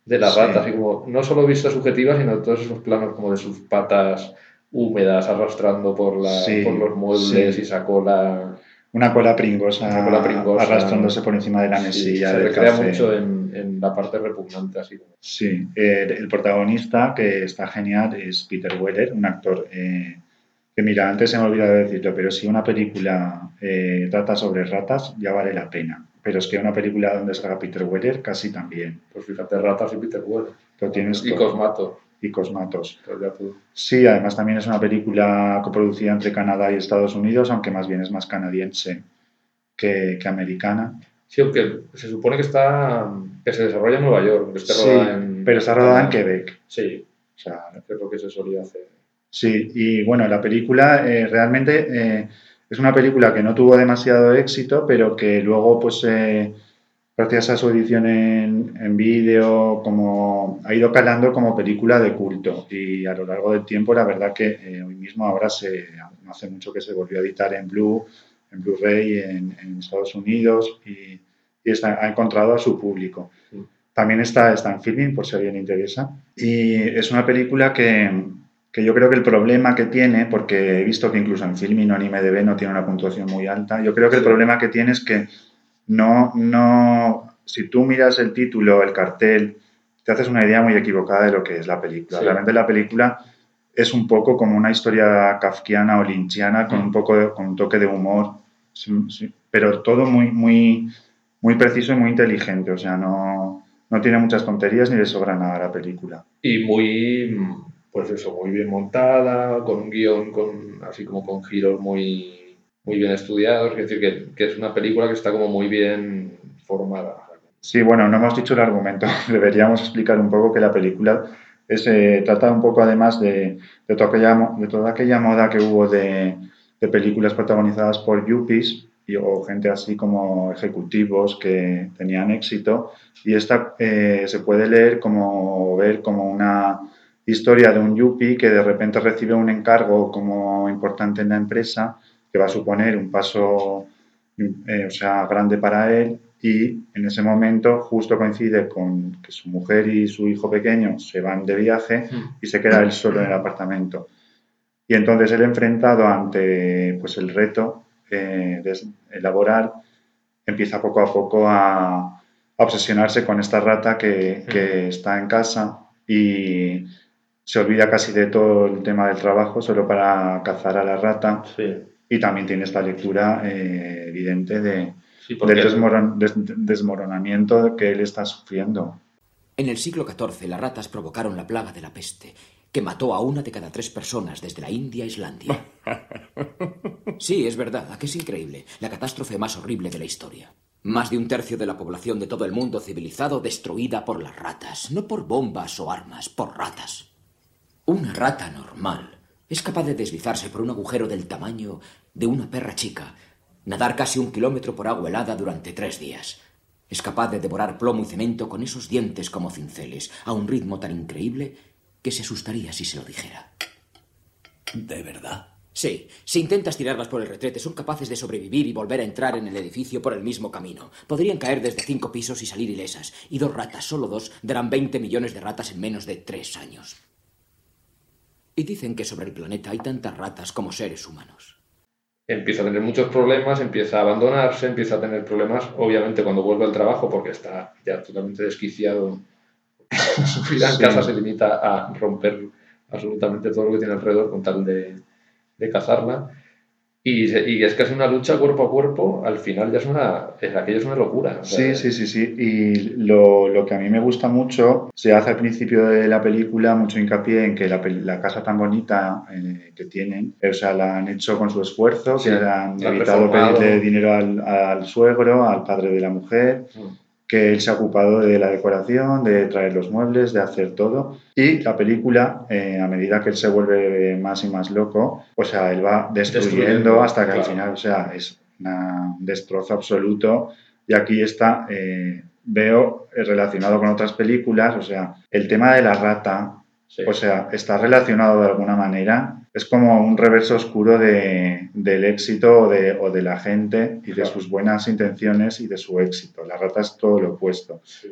de la Sí. rata, así como no solo vista subjetiva, sino todos esos planos como de sus patas húmedas arrastrando por, la, Sí, por los muebles sí. y esa cola. Una cola pringosa, Una cola pringosa. arrastrándose por encima de la Sí, mesilla. se recrea café. mucho en, en la parte repugnante, así. Sí, eh, el protagonista, que está genial, es Peter Weller, un actor eh, que, mira, antes se me ha olvidado decirlo, pero si una película eh, trata sobre ratas, ya vale la pena. Pero es que una película donde salga Peter Weller, casi también. Pues fíjate, ratas y Peter Weller. Lo tienes Y todo. Cosmato. Y Cosmatos. Sí, además también es una película coproducida entre Canadá y Estados Unidos, aunque más bien es más canadiense que, que americana. Sí, aunque se supone que está. que se desarrolla en Nueva York, que Sí, rodada en. pero está rodada en Quebec. Sí, O sea, es lo que se solía hacer. Sí, y bueno, la película eh, realmente eh, es una película que no tuvo demasiado éxito, pero que luego, pues, eh, gracias a su edición en, en vídeo, como ha ido calando como película de culto. Y a lo largo del tiempo, la verdad que eh, hoy mismo ahora se, no hace mucho que se volvió a editar en Blue, en Blu-ray en, en Estados Unidos y, y está- ha encontrado a su público. También está, está en filming, por si a alguien le interesa. Y es una película que, que yo creo que el problema que tiene, porque he visto que incluso en filming o en IMDb no tiene una puntuación muy alta, yo creo que el problema que tiene es que no, no, si tú miras el título, el cartel, te haces una idea muy equivocada de lo que es la película. Sí. Realmente la película es un poco como una historia kafkiana o lynchiana con Mm. un poco de- con un toque de humor, pero todo muy, muy, muy preciso y muy inteligente. O sea, no, no tiene muchas tonterías ni le sobra nada a la película. Y muy. pues eso, muy bien montada, con un guion con, así como con giros muy, muy bien estudiados. Es decir, que, que es una película que está como muy bien formada. Sí, bueno, no hemos dicho el argumento. Deberíamos explicar un poco que la película es, eh, trata un poco además de, de, toda aquella, de toda aquella moda que hubo de, de películas protagonizadas por yuppies y, o gente así como ejecutivos que tenían éxito. Y esta eh, se puede leer como ver como una historia de un yuppie que de repente recibe un encargo como importante en la empresa que va a suponer un paso eh, o sea, grande para él y en ese momento justo coincide con que su mujer y su hijo pequeño se van de viaje y se queda él solo en el apartamento. Y entonces él enfrentado ante pues, el reto eh, de elaborar, empieza poco a poco a, a obsesionarse con esta rata que, que está en casa y se olvida casi de todo el tema del trabajo solo para cazar a la rata Sí. Y también tiene esta lectura eh, evidente de, Sí, porque del desmoron- des- desmoronamiento que él está sufriendo. En el siglo XIV las ratas provocaron la plaga de la peste, que mató a una de cada tres personas desde la India a Islandia. Sí, es verdad, ¿a que es increíble? La catástrofe más horrible de la historia. Más de un tercio de la población de todo el mundo civilizado destruida por las ratas, no por bombas o armas, por ratas. Una rata normal es capaz de deslizarse por un agujero del tamaño de una perra chica, nadar casi un kilómetro por agua helada durante tres días. Es capaz de devorar plomo y cemento con esos dientes como cinceles, a un ritmo tan increíble que se asustaría si se lo dijera. ¿De verdad? Sí, si intentas tirarlas por el retrete, son capaces de sobrevivir y volver a entrar en el edificio por el mismo camino. Podrían caer desde cinco pisos y salir ilesas. Y dos ratas, solo dos, darán 20 millones de ratas en menos de tres años. Y dicen que sobre el planeta hay tantas ratas como seres humanos. empieza a tener muchos problemas, empieza a abandonarse, empieza a tener problemas, obviamente cuando vuelve al trabajo, porque está ya totalmente desquiciado. Su vida en Sí. casa se limita a romper absolutamente todo lo que tiene alrededor con tal de, de cazarla. Y, y es casi una lucha cuerpo a cuerpo, al final ya es una, es, aquello es una locura. o sea, Sí, sí, sí, sí. Y lo, lo que a mí me gusta mucho, se hace al principio de la película mucho hincapié en que la, la casa tan bonita eh, que tienen, o sea, la han hecho con su esfuerzo, Sí, que han evitado reformado. pedirle dinero al, al suegro, al padre de la mujer, Mm. Que él se ha ocupado de la decoración, de traer los muebles, de hacer todo. Y la película, eh, a medida que él se vuelve más y más loco, o sea, él va destruyendo, Destruyendo, hasta que al claro. final, o sea, es un destrozo absoluto. Y aquí está, eh, veo eh, relacionado con otras películas, o sea, el tema de la rata, Sí. o sea, está relacionado de alguna manera. Es como un reverso oscuro de, del éxito o de, o de la gente y de Claro. sus buenas intenciones y de su éxito. La rata es todo lo opuesto. Sí.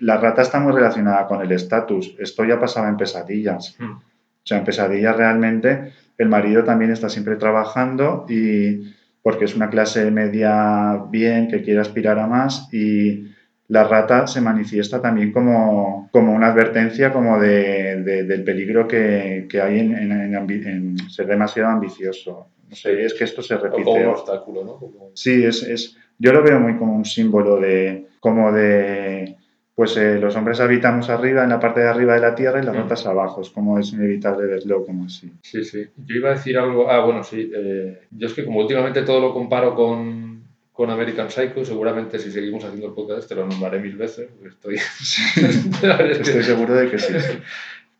La rata está muy relacionada con el estatus. Esto ya pasaba en pesadillas. Mm. O sea, en pesadillas realmente el marido también está siempre trabajando y porque es una clase media bien que quiere aspirar a más y la rata se manifiesta también como, como una advertencia como de, de- del peligro que, que hay en, en- ser demasiado ambicioso. No sé, es que esto se repite. como un obstáculo, ¿no? Como- Sí, es, es, yo lo veo muy como un símbolo de, como de, pues eh, los hombres habitamos arriba, en la parte de arriba de la Tierra y las Mm. ratas abajo. Es como es inevitable verlo como así. Sí, sí. Yo iba a decir algo. Ah, bueno, sí. eh, yo es que como últimamente todo lo comparo con, con American Psycho, seguramente si seguimos haciendo el podcast te lo nombraré mil veces. estoy. Estoy seguro de que sí.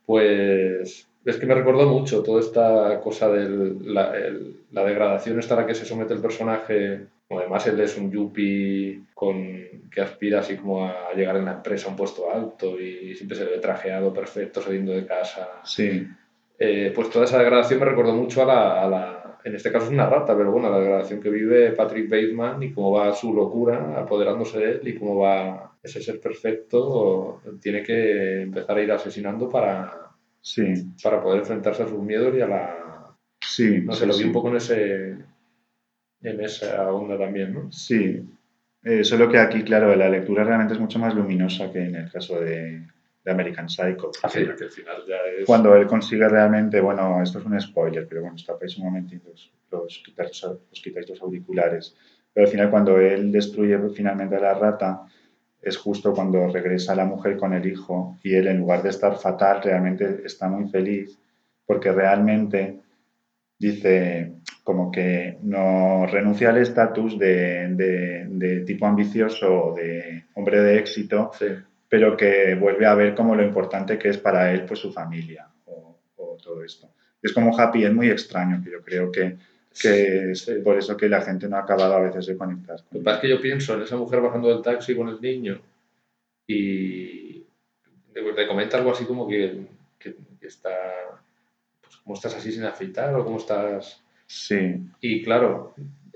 Pues es que me recordó mucho toda esta cosa de la, el- la degradación esta a la que se somete el personaje. Como además él es un yuppie con, que aspira así como a llegar en la empresa a un puesto alto y siempre se ve trajeado perfecto saliendo de casa. Sí, Eh, pues toda esa degradación me recordó mucho a la, a la- en este caso es una rata, pero bueno, la degradación que vive Patrick Bateman y cómo va su locura apoderándose de él y cómo va ese ser perfecto, tiene que empezar a ir asesinando para, sí, para poder enfrentarse a sus miedos y a la... sí. No sí, sé, lo vi sí. un poco en, ese, en esa onda también, ¿no? Sí, Eh, solo que aquí, claro, la lectura realmente es mucho más luminosa que en el caso de, de American Psycho. porque Así que al final ya es... Cuando él consigue realmente, bueno, esto es un spoiler, pero bueno, tapáis un momentito, los, los, quitáis, os quitáis los auriculares. Pero al final, cuando él destruye finalmente a la rata, es justo cuando regresa la mujer con el hijo y él, en lugar de estar fatal, realmente está muy feliz porque realmente dice como que no renuncia al estatus de, de- de tipo ambicioso, de hombre de éxito, Sí. Pero que vuelve a ver como lo importante que es para él pues su familia o, o todo esto. Es como happy end muy extraño, que yo creo que, que es por eso que la gente no ha acabado a veces de conectar. Lo con que pasa es que yo pienso en esa mujer bajando del taxi con el niño y le comenta algo así como que, que- que está, pues, ¿cómo estás así sin afeitar o cómo estás? Sí, Y claro,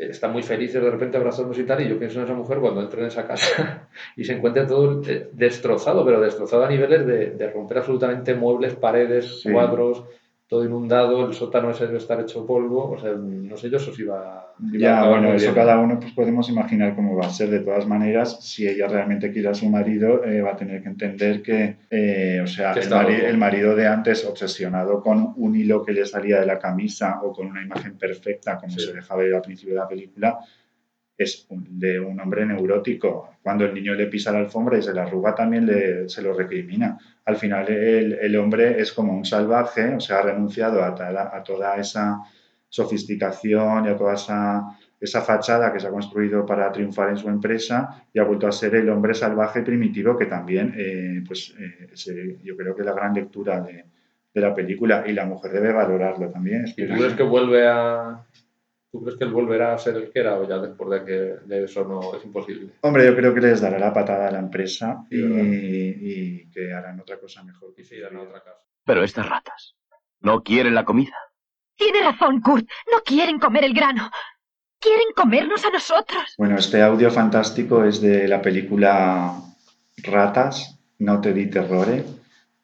están muy felices de repente abrazándose y tal, y yo pienso en esa mujer cuando entra en esa casa y se encuentra todo eh, destrozado, pero destrozado a niveles de, de romper absolutamente muebles, paredes, Sí. cuadros, todo inundado, el sótano ese debe estar hecho polvo, o sea, no sé yo eso si va... a ya, bueno, eso bien. cada uno pues podemos imaginar cómo va a ser. De todas maneras, si ella realmente quiere a su marido, eh, va a tener que entender que, eh, o sea, el, mari- el marido de antes, obsesionado con un hilo que le salía de la camisa o con una imagen perfecta, como Sí. se deja ver al principio de la película, es de un hombre neurótico. Cuando el niño le pisa la alfombra y se la arruga, también le- se lo recrimina. Al final, el, el hombre es como un salvaje, o sea, ha renunciado a, a toda esa sofisticación y a toda esa, esa fachada que se ha construido para triunfar en su empresa y ha vuelto a ser el hombre salvaje primitivo que también, eh, pues, eh, yo creo que la gran lectura de, de la película y la mujer debe valorarlo también. ¿Y tú crees que vuelve a... ¿Tú crees que él volverá a ser el que era o ya después de que de eso no es imposible? Hombre, yo creo que les dará la patada a la empresa y, Sí, ¿verdad? y que harán otra cosa mejor. Y se irán a otra casa. Pero estas ratas no quieren la comida. Tiene razón, Kurt. No quieren comer el grano. Quieren comernos a nosotros. Bueno, este audio fantástico es de la película Ratas, no te di terrore,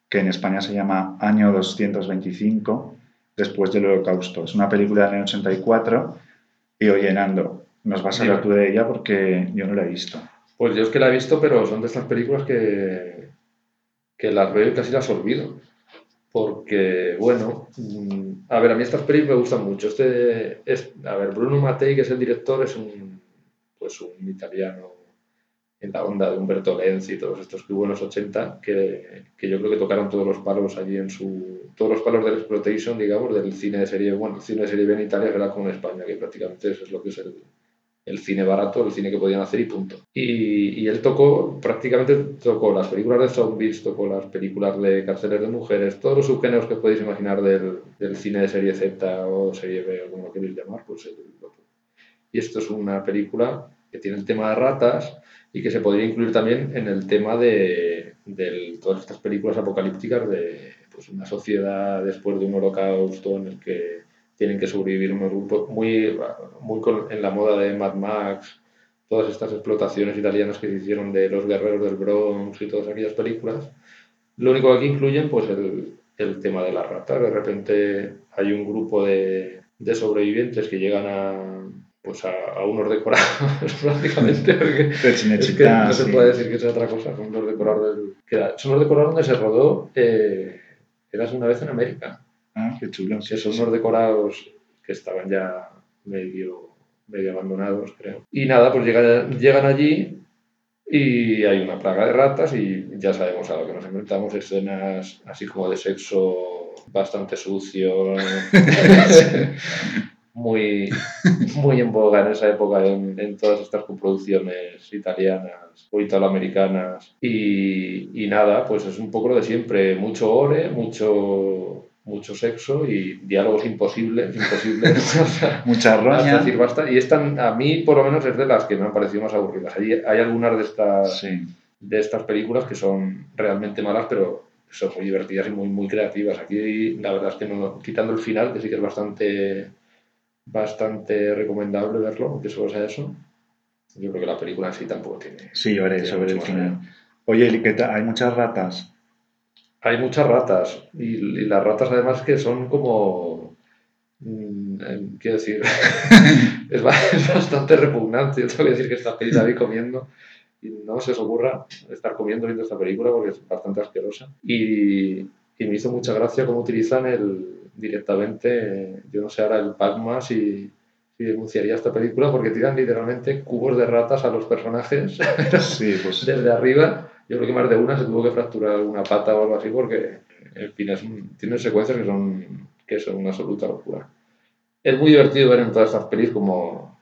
que en España se llama Año 225, después del Holocausto. Es una película del año 84 y oye, Nando, nos vas a hablar tú de ella porque yo no la he visto. Pues yo es que la he visto, pero son de estas películas que, que las veo y casi las olvido. Porque, bueno, mm, a ver, a mí estas películas me gustan mucho. Este es, a ver, Bruno Mattei, que es el director, es un, pues un italiano en la onda de Umberto Lenzi y todos estos que hubo en los 80, que, que yo creo que tocaron todos los palos allí en su... Todos los palos del exploitation, digamos, del cine de serie... Bueno, el cine de serie B en Italia era como en España, que prácticamente eso es lo que es el, el cine barato, el cine que podían hacer y punto. Y, y él tocó, prácticamente tocó las películas de zombies, tocó las películas de cárceles de mujeres, todos los subgéneros que podéis imaginar del, del cine de serie Z o serie B o como lo queréis llamar, pues él lo tocó. Y esto es una película que tiene el tema de ratas y que se podría incluir también en el tema de, de todas estas películas apocalípticas de pues, una sociedad después de un holocausto en el que tienen que sobrevivir unos grupos muy, muy en la moda de Mad Max, todas estas explotaciones italianas que se hicieron de los guerreros del Bronx y todas aquellas películas. Lo único que aquí incluyen, pues el, el tema de las ratas. De repente hay un grupo de, de sobrevivientes que llegan a pues a, a unos decorados prácticamente porque es que no se puede decir que sea otra cosa son los decorados del, que era- son los decorados donde se rodó eh, Eras una vez en América Ah, qué chulo. que son unos decorados que estaban ya medio, medio abandonados, creo. Y nada, pues llegan, llegan allí y hay una plaga de ratas y ya sabemos a lo que nos enfrentamos, escenas así como de sexo bastante sucio, muy, muy en boga en esa época en, en todas estas coproducciones italianas o italoamericanas. Y, y nada, pues es un poco lo de siempre, mucho ore, mucho, mucho sexo y diálogos imposibles, imposibles. Mucha roña. decir basta. Y están, a mí por lo menos es de las que me han parecido más aburridas. Hay, hay algunas de estas, de estas películas que son realmente malas, pero son muy divertidas y muy, muy creativas. Aquí la verdad es que no, quitando el final, que sí que es bastante, bastante recomendable verlo, aunque solo sea eso. Yo creo que la película en sí tampoco tiene. Sí, lloré tiene sobre el final. Oye, Liqueta, hay muchas ratas. Hay muchas ratas y, y las ratas además que son como... mm, eh, quiero decir, es, ba- es bastante repugnante. Yo tengo que decir que esta película la vi comiendo y no se os ocurra estar comiendo viendo esta película porque es bastante asquerosa. Y, y me hizo mucha gracia cómo utilizan el directamente, yo no sé ahora el Pacma si, si denunciaría esta película porque tiran literalmente cubos de ratas a los personajes Sí, pues desde arriba. Yo creo que más de una se tuvo que fracturar una pata o algo así porque, en fin, es un- tiene secuencias que son, que son una absoluta locura. Es muy divertido ver en todas estas pelis como,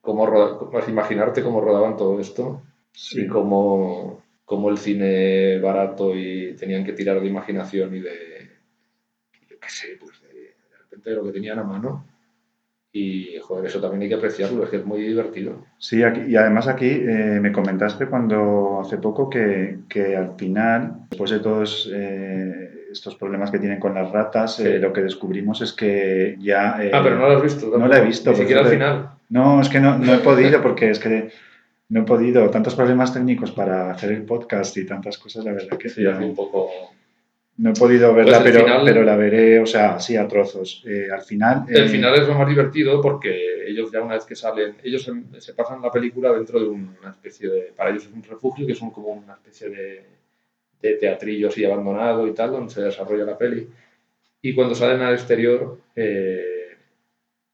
como, roda- como imaginarte cómo rodaban todo esto y cómo, cómo el cine barato y tenían que tirar de imaginación y de, qué sé, pues de, de repente de lo que tenían a mano. Y, joder, eso también hay que apreciarlo, es que es muy divertido. Sí, aquí- y además aquí eh, me comentaste cuando hace poco que, que al final, después de todos eh, estos problemas que tienen con las ratas, eh, Sí. lo que descubrimos es que ya... eh, Ah, pero no lo has visto. No tampoco, la he visto. Ni siquiera al final. No, es que no, no he podido porque es que no he podido. Tantos problemas técnicos para hacer el podcast y tantas cosas, la verdad que Sí, no, hace un poco... no he podido verla, Pues pero, final- pero la veré, o sea, sí, a trozos. Eh, al final... El eh, final es lo más divertido porque ellos ya una vez que salen, ellos se, se pasan la película dentro de una especie de, para ellos es un refugio, que es un- como una especie de, de teatrillo así abandonado y tal, donde se desarrolla la peli. Y cuando salen al exterior eh,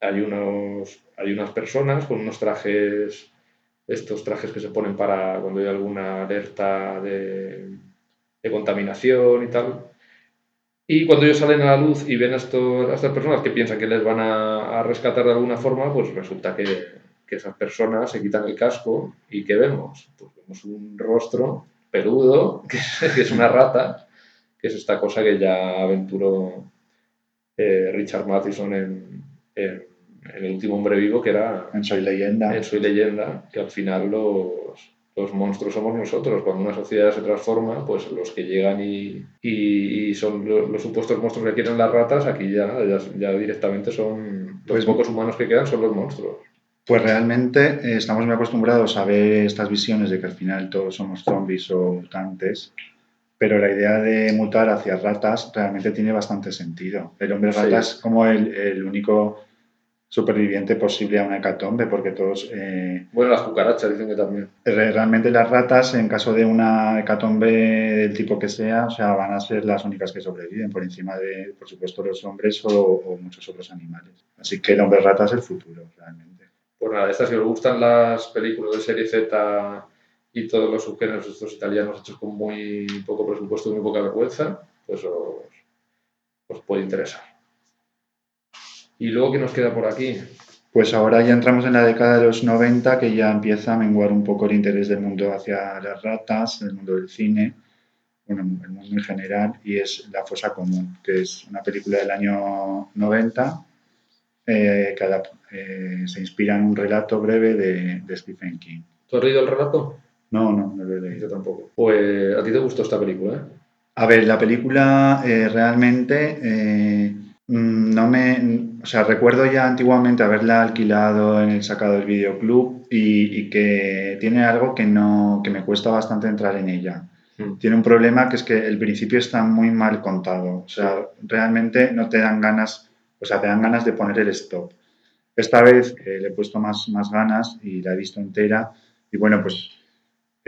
hay, unos, hay unas personas con unos trajes, estos trajes que se ponen para cuando hay alguna alerta de, de contaminación y tal. Y cuando ellos salen a la luz y ven a, estos- a estas personas que piensan que les van a, a rescatar de alguna forma, pues resulta que, que esas personas se quitan el casco y ¿qué vemos? Pues vemos un rostro peludo, que es, que es una rata, que es esta cosa que ya aventuró eh, Richard Matheson en, en- en El último hombre vivo, que era En Soy Leyenda. en Soy Leyenda, que al final los, los monstruos somos nosotros. Cuando una sociedad se transforma, pues los que llegan y, y- y son lo- los, supuestos monstruos que quieren las ratas, aquí ya, ya, ya directamente son los Pues- pocos humanos que quedan son los monstruos. Pues realmente eh, estamos muy acostumbrados a ver estas visiones de que al final todos somos zombies o mutantes, pero la idea de mutar hacia ratas realmente tiene bastante sentido. El hombre Sí. rata es como el, el único superviviente posible a una hecatombe, porque todos... eh, Bueno, las cucarachas dicen que también. re- realmente las ratas, en caso de una hecatombe del tipo que sea, o sea, van a ser las únicas que sobreviven, por encima de, por supuesto, los hombres o, o muchos otros animales. Así que el hombre rata es el futuro, realmente. Pues nada, estas si os gustan las películas de serie Z y todos los subgéneros estos italianos hechos con muy poco presupuesto y muy poca vergüenza, pues os, os puede interesar. Y luego, ¿qué nos queda por aquí? Pues ahora ya entramos en la década de los 90, que ya empieza a menguar un poco el interés del mundo hacia las ratas, el mundo del cine, bueno, el mundo en general, y es La Fosa Común, que es una película del año 90 eh, que eh, se inspira en un relato breve de, de Stephen King. ¿Tú has leído el relato? No, no, no lo he leído. Yo tampoco. Pues a ti te gustó esta película, ¿eh? A ver, la película eh, realmente eh, no me. O sea, recuerdo ya antiguamente haberla alquilado en el sacado del videoclub y, y que tiene algo que no que me cuesta bastante entrar en ella. Mm. tiene un problema que es que el principio está muy mal contado. O sea, realmente no te dan ganas, o sea, te dan ganas de poner el stop. Esta vez eh, le he puesto más, más ganas y la he visto entera. Y bueno, pues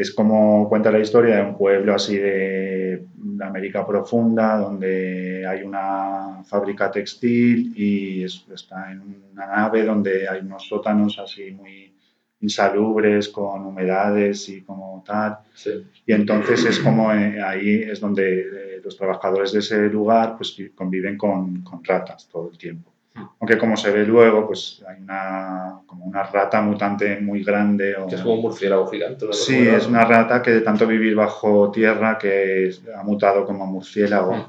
es como cuenta la historia de un pueblo así de América profunda, donde hay una fábrica textil y es- está en una nave donde hay unos sótanos así muy insalubres, con humedades y como tal. Sí. Y entonces es como eh, ahí es donde eh, los trabajadores de ese lugar pues conviven con, con ratas todo el tiempo. Aunque como se ve luego, pues hay una, como una rata mutante muy grande. O, Que es como un murciélago gigante. cosa Sí, es una rata que de tanto vivir bajo tierra que ha mutado como murciélago. Mm.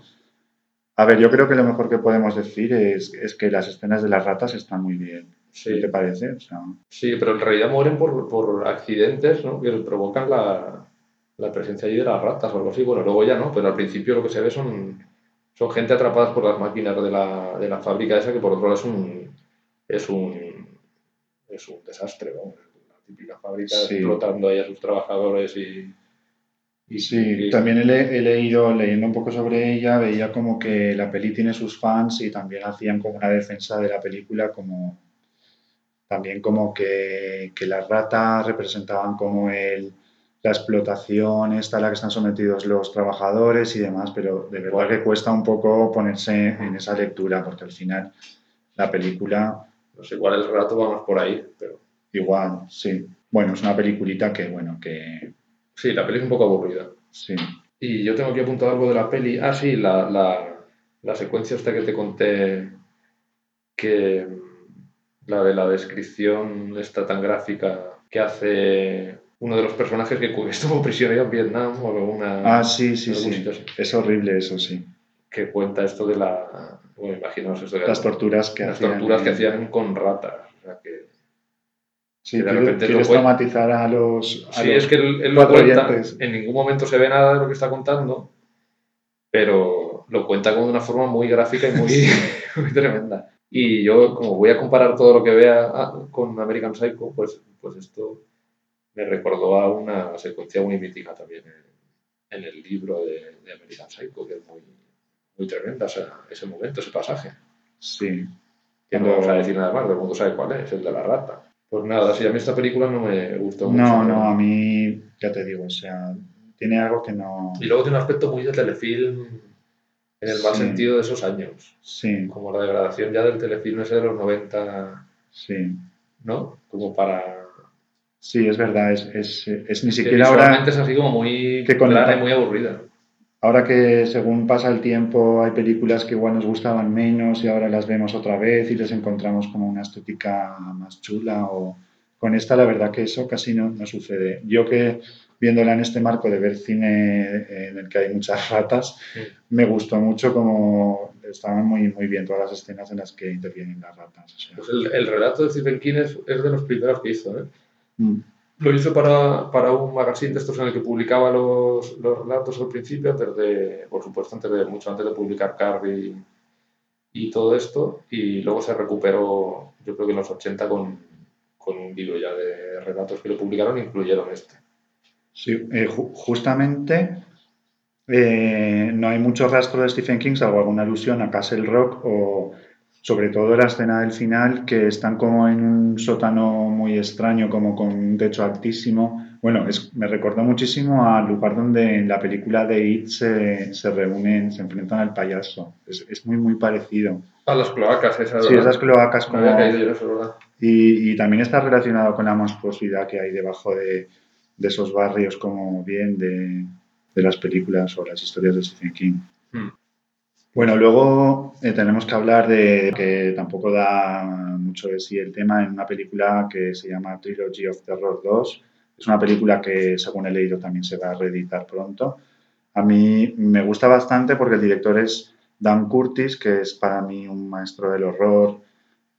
A ver, yo creo que lo mejor que podemos decir es, es que las escenas de las ratas están muy bien. Sí. ¿Qué te parece? O sea, Sí, pero en realidad mueren por, por accidentes ¿no? que provocan la, la presencia allí de las ratas o algo así. Bueno, luego ya no, pero al principio lo que se ve son, son gente atrapadas por las máquinas de la, de la fábrica esa, que por otro lado es un, es un, es un desastre, ¿no? La típica fábrica Sí. explotando ahí a sus trabajadores y... y Sí, y- también he, le- he leído, leyendo un poco sobre ella, veía como que la peli tiene sus fans y también hacían como una defensa de la película, como también como que, que las ratas representaban como el, la explotación esta a la que están sometidos los trabajadores y demás, pero de verdad que cuesta un poco ponerse en esa lectura, porque al final la película No sé, igual el relato va más por ahí, pero... igual, sí. Bueno, es una peliculita que, bueno, que Sí, la peli es un poco aburrida. sí. Y yo tengo aquí apuntado algo de la peli. Ah, sí, la, la, la secuencia esta que te conté, que la de la descripción esta tan gráfica que hace uno de los personajes que estuvo prisionero en Vietnam o alguna... Ah, sí, sí, sí. Es horrible eso, sí. que cuenta esto de la... Bueno, imaginaos esto de Las torturas que las hacían. torturas que hacían con ratas. O sea, que, Sí, que de repente quieres lo traumatizar a los. a Sí, los es que él, él lo cuenta, oyentes. en ningún momento se ve nada de lo que está contando, pero lo cuenta de una forma muy gráfica y muy, muy tremenda. Y yo, como voy a comparar todo lo que vea ah, con American Psycho, pues, pues esto me recordó a una secuencia muy mítica también en, en el libro de, de American Psycho, que es muy, muy tremenda, o sea, ese momento, ese pasaje. Sí. Que no vamos a decir nada más, todo el mundo sabe cuál es, el de la rata. Pues nada, sí, a mí esta película no me gustó mucho. No, no, a mí, ya te digo, o sea, tiene algo que no. Y luego tiene un aspecto muy de telefilm en el mal Sí. sentido de esos años. Sí, Como la degradación ya del telefilm ese de los 90, sí. ¿no? Como para... Sí, es verdad, es, es, es ni siquiera ahora. es así como muy que con clara y muy aburrida. Ahora que según pasa el tiempo hay películas que igual nos gustaban menos y ahora las vemos otra vez y les encontramos como una estética más chula o con esta la verdad que eso casi no, no sucede. Yo que viéndola en este marco de ver cine en el que hay muchas ratas, me gustó mucho como estaban muy, muy bien todas las escenas en las que intervienen las ratas. o sea, Pues el, el relato de Stephen King es, es de los primeros que hizo, ¿eh? Mm, Lo hizo para, para un magazine de estos en el que publicaba los, los relatos al principio, antes de, por supuesto, antes de, mucho antes de publicar Carrie y todo esto, y luego se recuperó, yo creo que en los 80 con, con un libro ya de relatos que lo publicaron, incluyeron este. Sí, eh, ju- justamente eh, no hay mucho rastro de Stephen King, salvo alguna alusión a Castle Rock o sobre todo la escena del final, que están como en un sótano muy extraño, como con un techo altísimo. Bueno, es, me recordó muchísimo al lugar donde en la película de It se, se reúnen, se enfrentan al payaso. Es, es muy, muy parecido. A las cloacas, esas. Sí, esas cloacas como... y también está relacionado con la monstruosidad que hay debajo de, de esos barrios, como bien de, de las películas o las historias de Stephen King. Hmm. Bueno, luego eh, tenemos que hablar de que tampoco da mucho de sí el tema en una película que se llama Trilogy of Terror 2. Es una película que, según he leído, también se va a reeditar pronto. A mí me gusta bastante porque el director es Dan Curtis, que es para mí un maestro del horror,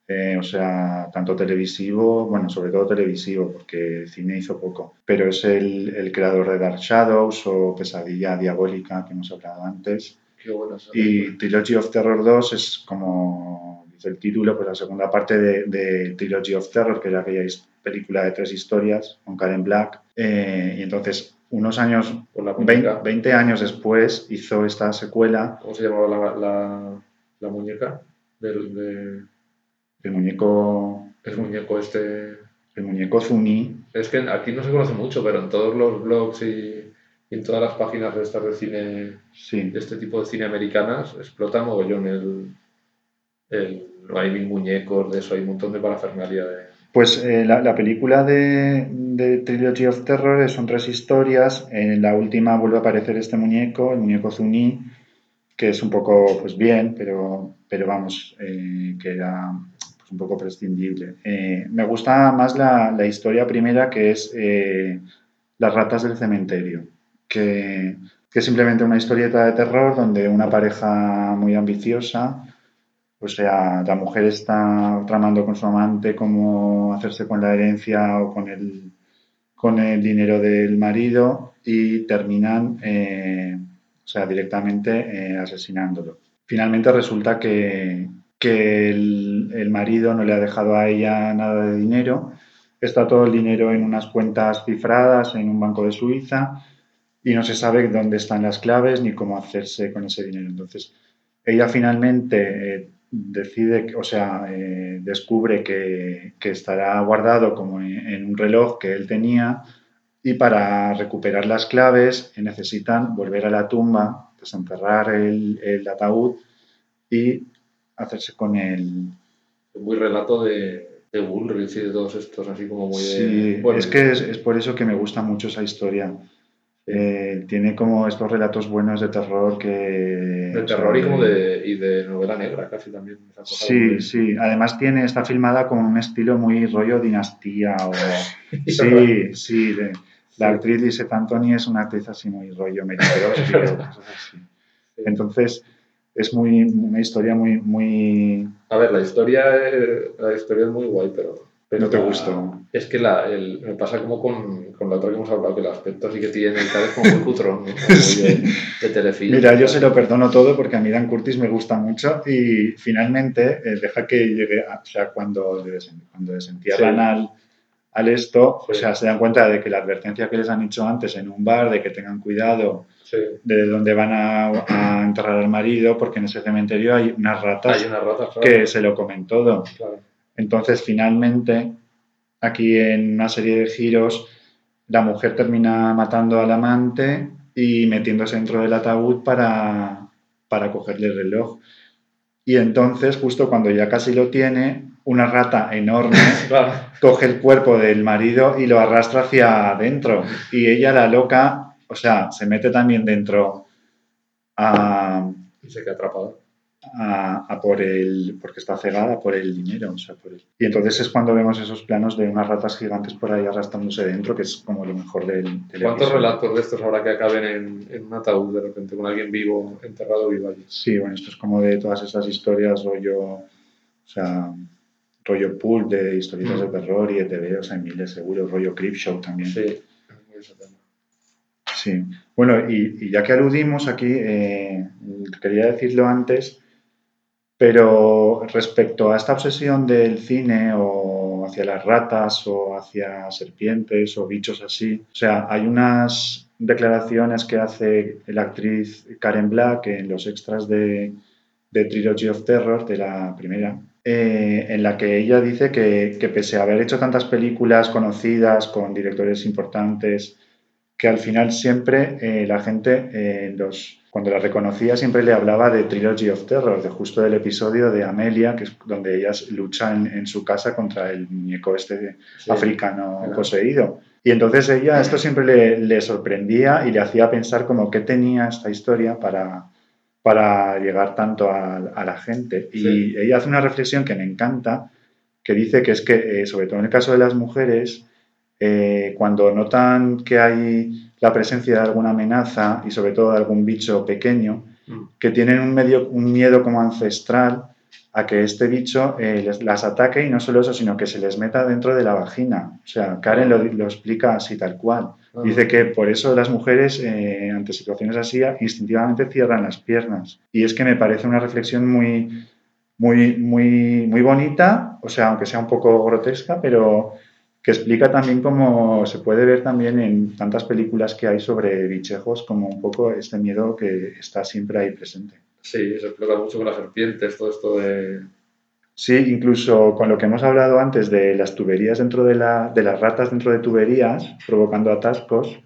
eh, o sea, tanto televisivo, bueno, sobre todo televisivo, porque cine hizo poco, pero es el, el creador de Dark Shadows o Pesadilla Diabólica, que hemos hablado antes. Qué Y. Trilogy of Terror 2 es como dice el título, pues la segunda parte de, de Trilogy of Terror, que era aquella película de tres historias con Karen Black. Eh, y entonces unos años, la 20, muñeca. 20 años después, hizo esta secuela, ¿Cómo se llamaba la, la, la muñeca? Del, de, el muñeco, el muñeco este. el muñeco Zuni. Es que aquí no se conoce mucho, pero en todos los blogs y en todas las páginas de estas de cine, Sí, de este tipo de cine americanas, explota mogollón el. el hay mil muñecos de eso, hay un montón de parafernalia de. Pues eh, la, la película de, de Trilogy of Terror son tres historias. En la última vuelve a aparecer este muñeco, el muñeco Zuni, que es un poco, pues bien, pero, pero vamos, eh, que era pues, un poco prescindible. Eh, me gusta más la, la historia primera, que es eh, Las ratas del cementerio, que, que es simplemente una historieta de terror donde una pareja muy ambiciosa o sea, la mujer está tramando con su amante cómo hacerse con la herencia o con el, con el dinero del marido y terminan, eh, o sea, directamente eh, asesinándolo. Finalmente resulta que, que el, el marido no le ha dejado a ella nada de dinero, está todo el dinero en unas cuentas cifradas en un banco de Suiza y no se sabe dónde están las claves ni cómo hacerse con ese dinero. Entonces, ella finalmente eh, decide, o sea, eh, descubre que, que estará guardado como en, en un reloj que él tenía y para recuperar las claves necesitan volver a la tumba, desenterrar el, el ataúd y hacerse con el... Muy relato de, de Bullrich y de todos estos, así como muy de. Bueno, es que es, es por eso que me gusta mucho esa historia. Eh, tiene como estos relatos buenos de terror que... De terror y como de, y de novela negra, casi también. esa cosa Sí, muy- sí. Además tiene, está filmada con un estilo muy rollo dinastía o... Sí, sí. de- la actriz Lise Anthony es una actriz así muy rollo. Entonces es muy una historia muy muy A ver, la historia, eh, la historia es muy guay, pero. pero no te la- gustó. Es que la, el, me pasa como con, con la otra que hemos hablado, que el aspecto sí que tiene tal, es como muy cutrón, ¿no? Sí. de, de telefilm. Mira, yo se lo perdono todo porque a mí Dan Curtis me gusta mucho y finalmente eh, deja que llegue, a- o sea, cuando, cuando desentierran Sí. al, al esto, o Sí. sea, se dan cuenta de que la advertencia que les han hecho antes en un bar, de que tengan cuidado de dónde van a, a enterrar al marido, porque en ese cementerio hay unas ratas Hay unas ratas, claro. que se lo comen todo. Claro. Entonces, finalmente, aquí en una serie de giros, la mujer termina matando al amante y metiéndose dentro del ataúd para, para cogerle el reloj. Y entonces, justo cuando ya casi lo tiene, una rata enorme Claro. coge el cuerpo del marido y lo arrastra hacia adentro. Y ella, la loca, o sea, se mete también dentro a, Y se queda atrapado. A, a por el, porque está cegada por el dinero. o sea, por el- y entonces es cuando vemos esos planos de unas ratas gigantes por ahí arrastrándose dentro, que es como lo mejor del, del ¿Cuántos episodio. relatos de estos habrá que acaben en, en un ataúd de repente con alguien vivo, enterrado vivo allí? Sí, bueno, esto es como de todas esas historias, rollo, o sea, rollo pool de historietas de terror y de TV, o sea, hay miles seguro, rollo Creepshow también. Sí. Sí, bueno, y, y ya que aludimos aquí, eh, quería decirlo antes, pero respecto a esta obsesión del cine o hacia las ratas o hacia serpientes o bichos así, o sea, hay unas declaraciones que hace la actriz Karen Black en los extras de, de Trilogy of Terror, de la primera, eh, en la que ella dice que, pese a haber hecho tantas películas conocidas con directores importantes, que al final siempre eh, la gente, eh, los, cuando la reconocía, siempre le hablaba de Trilogy of Terror, de justo del episodio de Amelia, que es donde ellas luchan en su casa contra el muñeco este Sí. africano Claro. poseído. Y entonces ella, esto siempre le, le sorprendía y le hacía pensar como qué tenía esta historia para, para llegar tanto a, a la gente. Y Sí. ella hace una reflexión que me encanta, que dice que es que, eh, sobre todo en el caso de las mujeres, eh, cuando notan que hay la presencia de alguna amenaza y sobre todo de algún bicho pequeño, Mm. que tienen un, medio, un miedo como ancestral a que este bicho eh, les- las ataque y no solo eso, sino que se les meta dentro de la vagina. O sea, Karen lo, lo explica así tal cual. Dice que por eso las mujeres eh, ante situaciones así instintivamente cierran las piernas. Y es que me parece una reflexión muy, muy, muy, muy bonita, o sea, aunque sea un poco grotesca, pero, que explica también cómo se puede ver también en tantas películas que hay sobre bichejos, como un poco este miedo que está siempre ahí presente. Sí, se explota mucho con las serpientes, todo esto de... Sí, incluso con lo que hemos hablado antes de las tuberías dentro de, la, de las ratas dentro de tuberías, provocando atascos,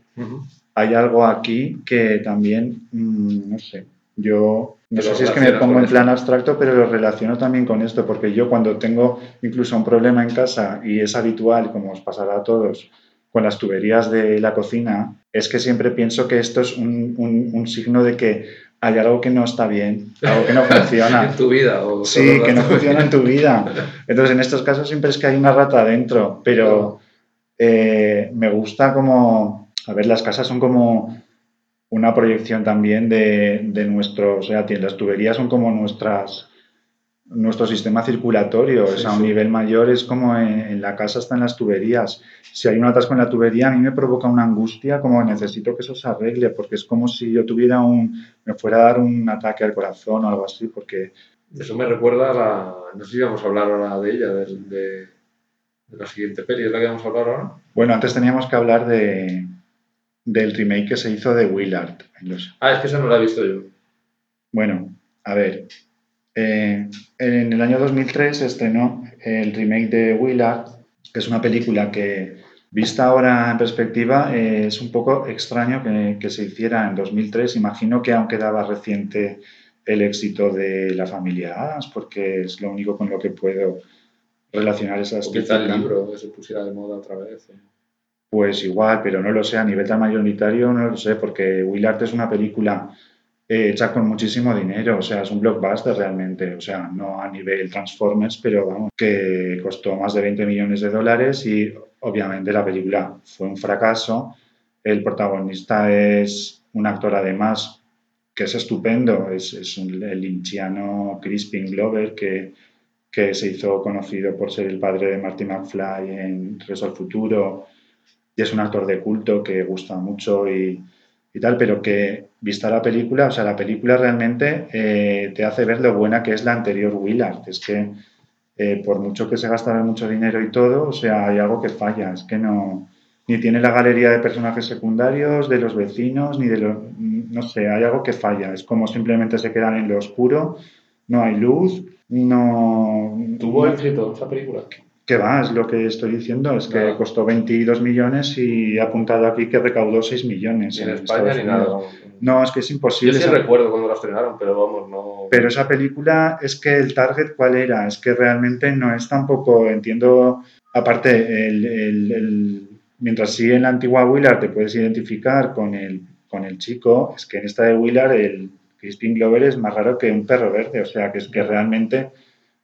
hay algo aquí que también, mm, no sé, yo no sé si es que me pongo en plan abstracto, pero lo relaciono también con esto, porque yo cuando tengo incluso un problema en casa y es habitual, como os pasará a todos, con las tuberías de la cocina, es que siempre pienso que esto es un, un- un signo de que hay algo que no está bien, algo que no funciona. en tu vida. O Sí, que no funciona en tu vida. Entonces, en estos casos siempre es que hay una rata dentro, pero eh, me gusta como, a ver, las casas son como una proyección también de, de nuestro, o sea, las tuberías son como nuestras, nuestro sistema circulatorio, Sí, o sea, a un sí. nivel mayor es como en, en la casa están las tuberías. Si hay un atasco en la tubería, a mí me provoca una angustia, como necesito que eso se arregle, porque es como si yo tuviera un, me fuera a dar un ataque al corazón o algo así, porque Eso me recuerda a la... No sé si vamos a hablar ahora de ella, del- de, de la siguiente peli. ¿Es la que vamos a hablar ahora? Bueno, antes teníamos que hablar de, del remake que se hizo de Willard. Ah, es que esa no la he visto yo. Bueno, a ver. eh, en el año 2003 se estrenó el remake de Willard, que es una película que, vista ahora en perspectiva, eh, es un poco extraño que, que se hiciera en 2003. Imagino que aún quedaba reciente el éxito de la familia Adams, porque es lo único con lo que puedo relacionar esa O quizá el libro que se pusiera de moda otra vez. ¿eh? Pues igual, pero no lo sé, a nivel tan mayoritario no lo sé, porque Willard es una película eh, hecha con muchísimo dinero, o sea, es un blockbuster realmente, o sea, no a nivel Transformers, pero vamos, que costó más de 20 millones de dólares y obviamente la película fue un fracaso. El protagonista es un actor además que es estupendo, es, es un, el lynchiano Crispin Glover que, que se hizo conocido por ser el padre de Marty McFly en al Futuro y es un actor de culto que gusta mucho y, y tal, pero que vista la película, o sea, la película realmente eh, te hace ver lo buena que es la anterior Willard. Es que eh, por mucho que se gastara mucho dinero y todo, o sea, hay algo que falla, es que no, ni tiene la galería de personajes secundarios, de los vecinos, ni de los, no sé, hay algo que falla, es como simplemente se quedan en lo oscuro, no hay luz, no... ¿Tuvo no- éxito esa película? Que va, es lo que estoy diciendo, es que costó 22 millones y he apuntado aquí que recaudó 6 millones. En en España ni nada. No, es que es Yo imposible. sí esa- recuerdo cuando la estrenaron, pero vamos, no... Pero esa película es que el target, ¿cuál era? Es que realmente no es tampoco, entiendo, aparte, el, el- el- mientras sí en la antigua Willard te puedes identificar con el, con el chico, es que en esta de Willard el Crispin Glover es más raro que un perro verde, o sea, que es que realmente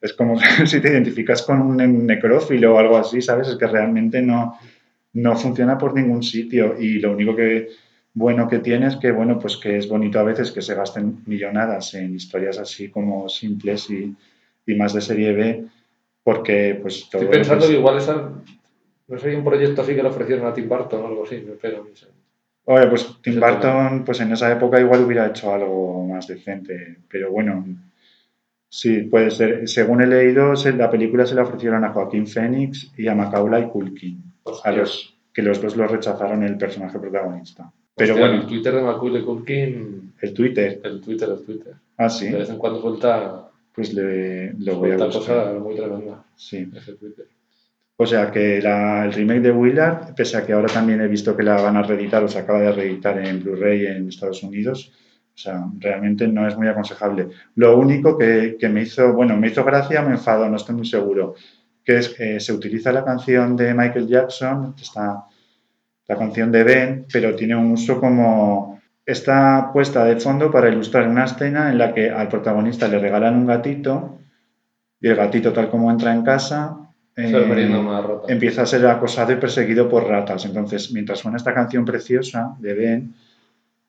es como si te identificas con un necrófilo o algo así, ¿sabes? Es que realmente no, no funciona por ningún sitio y lo único que bueno que tiene es que, bueno, pues que es bonito a veces que se gasten millonadas en historias así como simples y, y más de serie B, porque pues todo Estoy pensando pues, que igual esa... No sé, un proyecto así que le ofrecieron a Tim Burton o algo así, me. Oye, pues Tim Burton, pues en esa época igual hubiera hecho algo más decente, pero bueno, sí, puede ser. Según he leído, la película se la ofrecieron a Joaquín Phoenix y a Macaulay Culkin, a Hostia. los que los dos lo rechazaron el personaje protagonista. Pero Hostia, bueno, El Twitter de Macaulay Culkin... el Twitter, El Twitter, el Twitter. ah, sí, De vez en cuando suelta, pues le, lo voy a buscar. cosa muy tremenda, Sí. ese Twitter. O sea que la- el remake de Willard, pese a que ahora también he visto que la van a reeditar o se acaba de reeditar en Blu-ray en Estados Unidos, sea, realmente no es muy aconsejable. Lo único que, que me hizo, bueno, me hizo gracia, me enfadó, no estoy muy seguro, que es que se utiliza la canción de Michael Jackson, está la canción de Ben, pero tiene un uso como está puesta de fondo para ilustrar una escena en la que al protagonista le regalan un gatito y el gatito tal como entra en casa eh, empieza a ser acosado y perseguido por ratas. Entonces, mientras suena esta canción preciosa de Ben,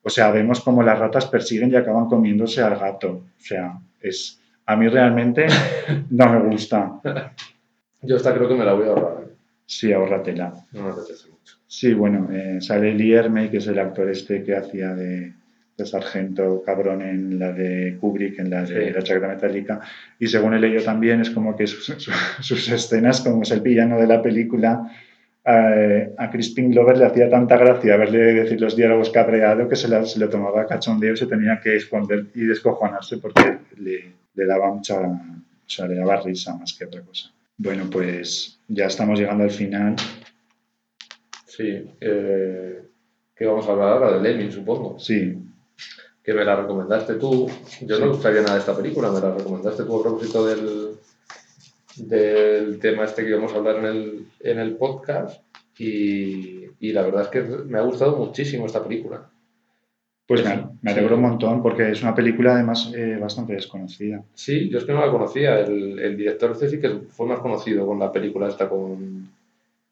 o sea, vemos como las ratas persiguen y acaban comiéndose al gato. O sea, es a mí realmente no me gusta. Yo esta creo que me la voy a ahorrar. ¿eh? Sí, ahórratela. No me apetece mucho. Sí, bueno, eh, sale Lee Ermey, que es el actor este que hacía de, de sargento cabrón en la de Kubrick, en la de Sí. la chaqueta metálica. Y según he leído también, es como que sus, sus- sus escenas, como es el villano de la película, a, a Crispin Glover le hacía tanta gracia verle decir los diálogos cabreado que se, la- se lo tomaba cachondeo y se tenía que esconder y descojonarse porque le, le daba mucha, o sea, le daba risa más que otra cosa. Bueno, pues ya estamos llegando al final. Sí. Eh, ¿Qué vamos a hablar ahora? De Lemming, supongo. Sí, Que me la recomendaste tú. Yo no sabía nada de esta película, me la recomendaste tú a propósito del, del tema este que íbamos a hablar en el, en el podcast. Y, y la verdad es que me ha gustado muchísimo esta película. pues me, me alegro un montón porque es una película además eh, bastante desconocida. Sí, yo es que no la conocía. El, el director este sí que fue más conocido con la película esta con...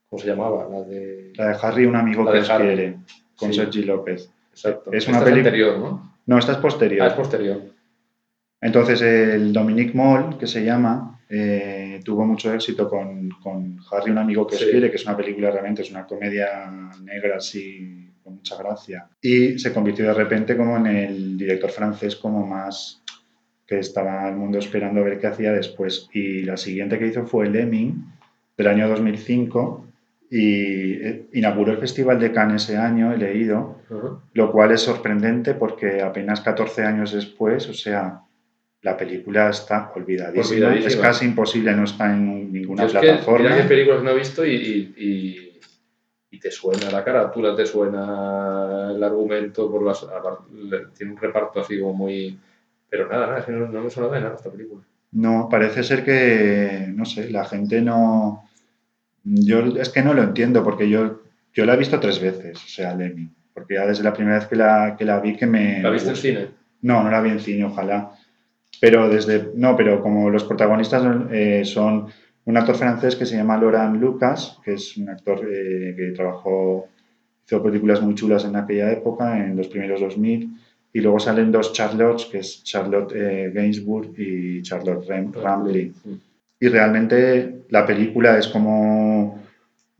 ¿Cómo se llamaba? La de... La de Harry, un amigo que os quiere, con Sí. Sergi López. Exacto. Es una Esta peli- anterior, ¿no? No, esta es posterior. Ah, es posterior. Entonces, el Dominic Moll, que se llama, eh, tuvo mucho éxito con, con Harry, un amigo que Sí. quiere, que es una película realmente, es una comedia negra así, con mucha gracia. Y se convirtió de repente como en el director francés como más que estaba el mundo esperando a ver qué hacía después. Y la siguiente que hizo fue Lemming, del año 2005, y eh, inauguró el Festival de Cannes ese año, he leído, lo cual es sorprendente porque apenas 14 años después, o sea, la película está olvidadísima. Olvidadísima. Es casi imposible, no está en ninguna es que, plataforma. mira qué películas no he visto y, y, y- y te suena la carátula, te suena el argumento, por las, tiene un reparto así como muy... Pero nada, nada, no me suena de nada esta película. No, parece ser que, no sé, la gente no... Yo es que no lo entiendo porque yo, yo la he visto tres veces, o sea, Lemmy. Porque ya desde la primera vez que la, que la vi que me... ¿La viste en cine? No, no la vi en cine, ojalá. Pero desde. No, pero como los protagonistas eh, son un actor francés que se llama Laurent Lucas, que es un actor eh, que trabajó, hizo películas muy chulas en aquella época, en los primeros 2000. Y luego salen dos Charlottes, que es Charlotte eh, Gainsbourg y Charlotte Ram- Ramley. Y realmente la película es como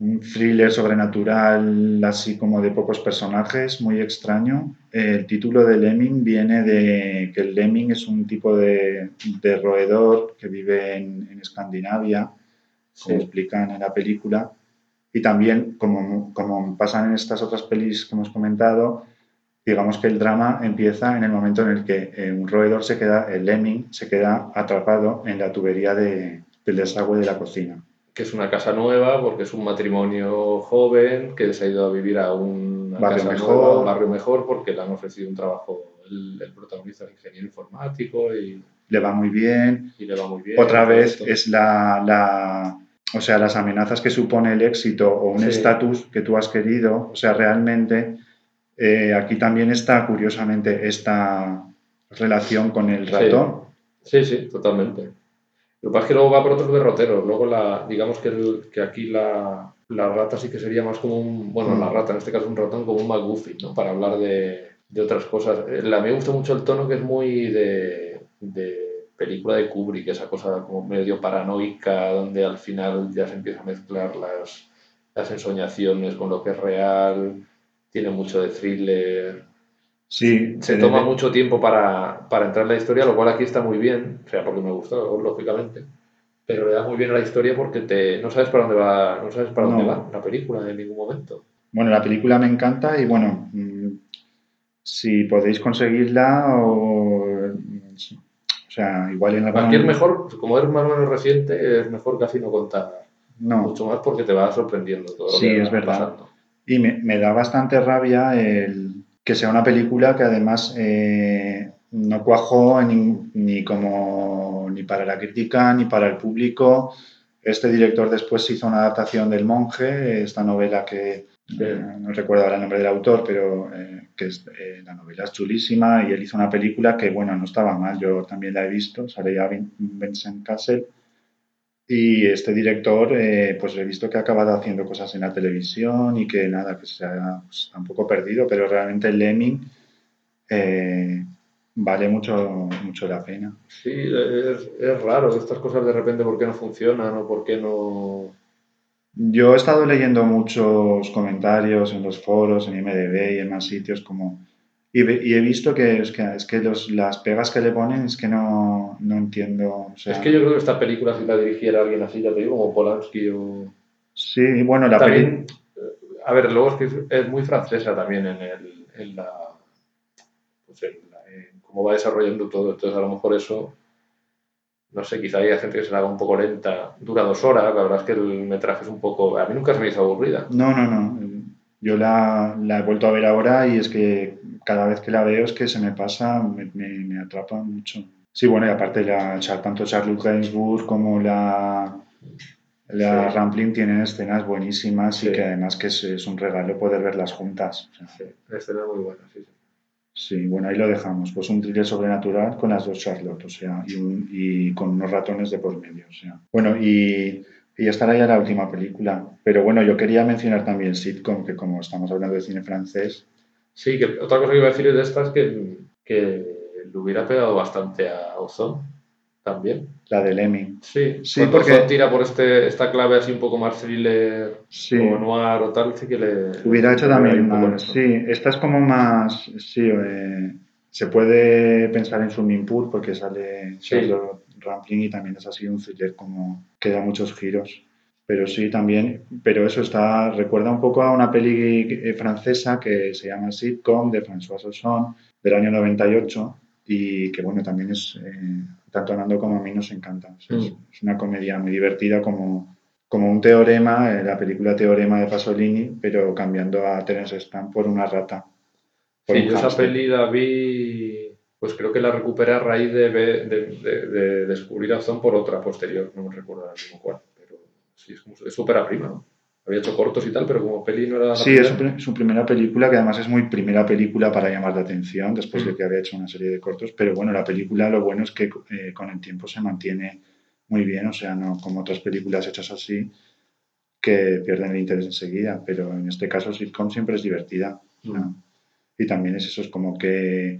un thriller sobrenatural, así como de pocos personajes, muy extraño. El título de Lemming viene de que el Lemming es un tipo de, de roedor que vive en, en Escandinavia, como Sí. explican en la película. Y también, como, como pasan en estas otras pelis que hemos comentado, digamos que el drama empieza en el momento en el que eh, un roedor se queda, el lemming, se queda atrapado en la tubería de- del desagüe de la cocina. Que es una casa nueva porque es un matrimonio joven que se ha ido a vivir a una Barrio mejor. nueva, un barrio mejor porque le han ofrecido un trabajo el, el protagonista, el ingeniero informático y, Le va muy bien. y le va muy bien. Otra vez esto. es la, la- o sea, las amenazas que supone el éxito o un Sí. estatus que tú has querido. O sea, realmente eh, aquí también está, curiosamente, esta relación con el Sí. ratón. Sí, sí, totalmente. Lo que pasa es que luego va por otros derroteros. Luego, la, digamos que, el- que aquí la, la rata sí que sería más como un. Bueno, Mm. la rata, en este caso un ratón, como un McGuffin, ¿no? Para hablar de, de otras cosas. Eh, A mí me gusta mucho el tono que es muy de, de película de Kubrick, esa cosa como medio paranoica, donde al final ya se empieza a mezclar las, las ensoñaciones con lo que es real. Tiene mucho de thriller. Sí, Se toma mucho tiempo para, para entrar en la historia, lo cual aquí está muy bien, o sea, porque me gustó, lógicamente, pero le da muy bien a la historia porque te, no sabes para dónde va, no sabes para dónde No. va la película en ningún momento. Bueno, la película me encanta y bueno, mm, si podéis conseguirla o... O sea, igual en la Cualquier mejor, como es más o menos reciente, es mejor casi no contar No. mucho más porque te va sorprendiendo todo lo Sí, que es verdad. pasando. Y me, me da bastante rabia el que sea una película que además eh, no cuajó ni, ni como ni para la crítica ni para el público. Este director después hizo una adaptación del Monje, esta novela que eh, no recuerdo ahora el nombre del autor, pero eh, que es, la novela es chulísima y él hizo una película que, bueno, no estaba mal, yo también la he visto, sale ya Vin- Vincent Castle. Y este director, eh, pues he visto que ha acabado haciendo cosas en la televisión y que nada, que se ha pues, un poco perdido, pero realmente Lemming eh, vale mucho, mucho la pena. Sí, es, es raro estas cosas de repente por qué no funcionan o por qué no... Yo he estado leyendo muchos comentarios en los foros, en IMDB y en más sitios como... Y, y he visto que es que, es que los, las pegas que le ponen es que no, no entiendo. o sea, Es que yo creo que esta película si la dirigiera alguien así, ya te digo, como Polanski o, Sí, bueno, la También, eh, a ver, luego es que es muy francesa también en, el, en la. Pues en, la- en cómo va desarrollando todo. Entonces, a lo mejor eso. No sé, quizá haya gente que se la haga un poco lenta. Dura dos horas, la verdad es que el metraje es un poco. A mí nunca se me hizo aburrida. No, no, no. Yo la, la he vuelto a ver ahora y es que cada vez que la veo es que se me pasa, me, me- me atrapa mucho. Sí, bueno, y aparte la, tanto Charlotte Gainsbourg como la, la Sí. Rampling tienen escenas buenísimas y que además que es, es un regalo poder verlas juntas. O sea, Sí, la escena es muy buena, sí, sí. Sí, bueno, ahí lo dejamos. Pues un thriller sobrenatural con las dos Charlotte, o sea, y, un- y con unos ratones de por medio, o sea. Bueno, y, y esta era ya la última película. Pero bueno, yo quería mencionar también sitcom, que como estamos hablando de cine francés, Sí, que otra cosa que iba a decir de esta es que, que le hubiera pegado bastante a Ozone también. la del Emmy. Sí, Sí, porque- tira por este, esta clave así un poco más thriller Sí. o noir o tal, sí que le... Hubiera hecho también más. Sí, esta es como más. Sí, eh, se puede pensar en Pool porque sale Sí. Rampling y también es así un thriller como que da muchos giros. Pero sí, también. Pero eso está. Recuerda un poco a una peli eh, francesa que se llama Sitcom de François Ozon del año 98 y que bueno, también es. eh, tanto a Nando como a mí nos encanta. O sea, es, Mm. es una comedia muy divertida como como un teorema, eh, la película Teorema de Pasolini, pero cambiando a Terence Stamp por una rata. por Sí, un yo esa peli la vi, pues creo que la recuperé a raíz de, de, de- de descubrir a Ozone por otra posterior, no me recuerdo ahora mismo cuál, sí, es como es ópera prima, ¿no? Había hecho cortos y tal, pero como peli no era la Sí, es su, primera. pri- su primera película, que además es muy primera película para llamar la atención, después de Mm. que había hecho una serie de cortos. Pero bueno, la película lo bueno es que eh, con el tiempo se mantiene muy bien, o sea, no como otras películas hechas así que pierden el interés enseguida, pero en este caso sitcom siempre es divertida. Mm. Y también es eso, es como que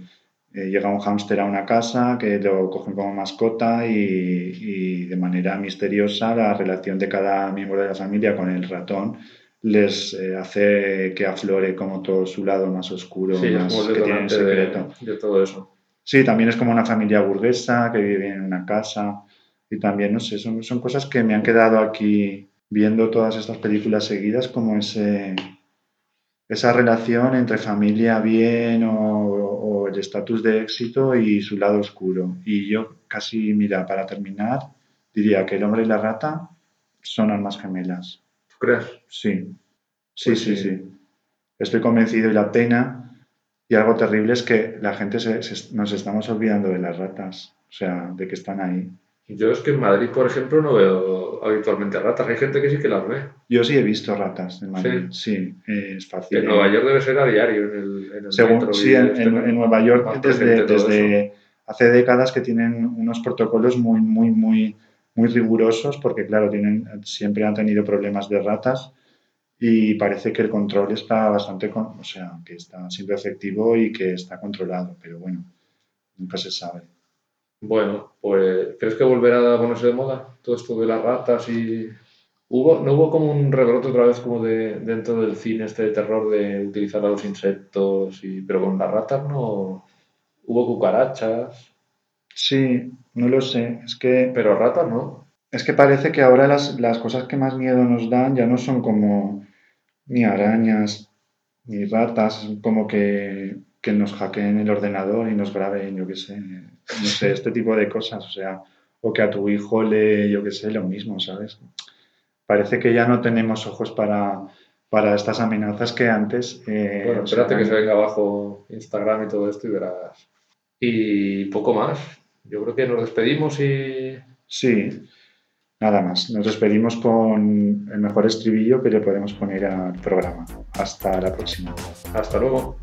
eh, llega un hámster a una casa, que lo cogen como mascota y, y de manera misteriosa la relación de cada miembro de la familia con el ratón les eh, hace que aflore como todo su lado más oscuro, Sí, es más el que tiene en detonante de, secreto. de todo eso. Sí, también es como una familia burguesa que vive en una casa y también, no sé, son, son cosas que me han quedado aquí viendo todas estas películas seguidas, como ese, esa relación entre familia bien o el estatus de éxito y su lado oscuro. Y yo casi, mira, para terminar, diría que el hombre y la rata son almas gemelas. ¿Tú crees? Sí, sí, Pues sí, sí. sí. Estoy convencido y la pena y algo terrible es que la gente se- se- nos estamos olvidando de las ratas, o sea, de que están ahí. Yo es que en Madrid, por ejemplo, no veo habitualmente ratas. Hay gente que sí que las ve. Yo sí he visto ratas en Madrid, sí, eh, es fácil. En Nueva York debe ser a diario en el, en el Según- metro. sí, en, este, en- ¿no? en Nueva York desde, desde hace décadas que tienen unos protocolos muy, muy, muy, muy rigurosos porque, claro, tienen, siempre han tenido problemas de ratas y parece que el control está bastante, con- o sea, que está siempre efectivo y que está controlado, pero bueno, nunca se sabe. Bueno, pues ¿crees que volverá a ponerse de moda todo esto de las ratas y hubo no hubo como un rebrote otra vez como de dentro del cine este de terror de utilizar a los insectos y pero con las ratas no hubo cucarachas, Sí, no lo sé, es que pero ratas no. Es que parece que ahora las, las cosas que más miedo nos dan ya no son como ni arañas ni ratas, como que, que nos hackeen el ordenador y nos graben, yo qué sé, no sé, este tipo de cosas, o sea, o que a tu hijo le, yo qué sé, lo mismo, ¿sabes? Parece que ya no tenemos ojos para, para estas amenazas que antes... eh, Bueno, o sea, espérate que se venga abajo Instagram y todo esto y verás. Y poco más. Yo creo que nos despedimos y Sí, nada más. Nos despedimos con el mejor estribillo que le podemos poner al programa. Hasta la próxima. hasta luego.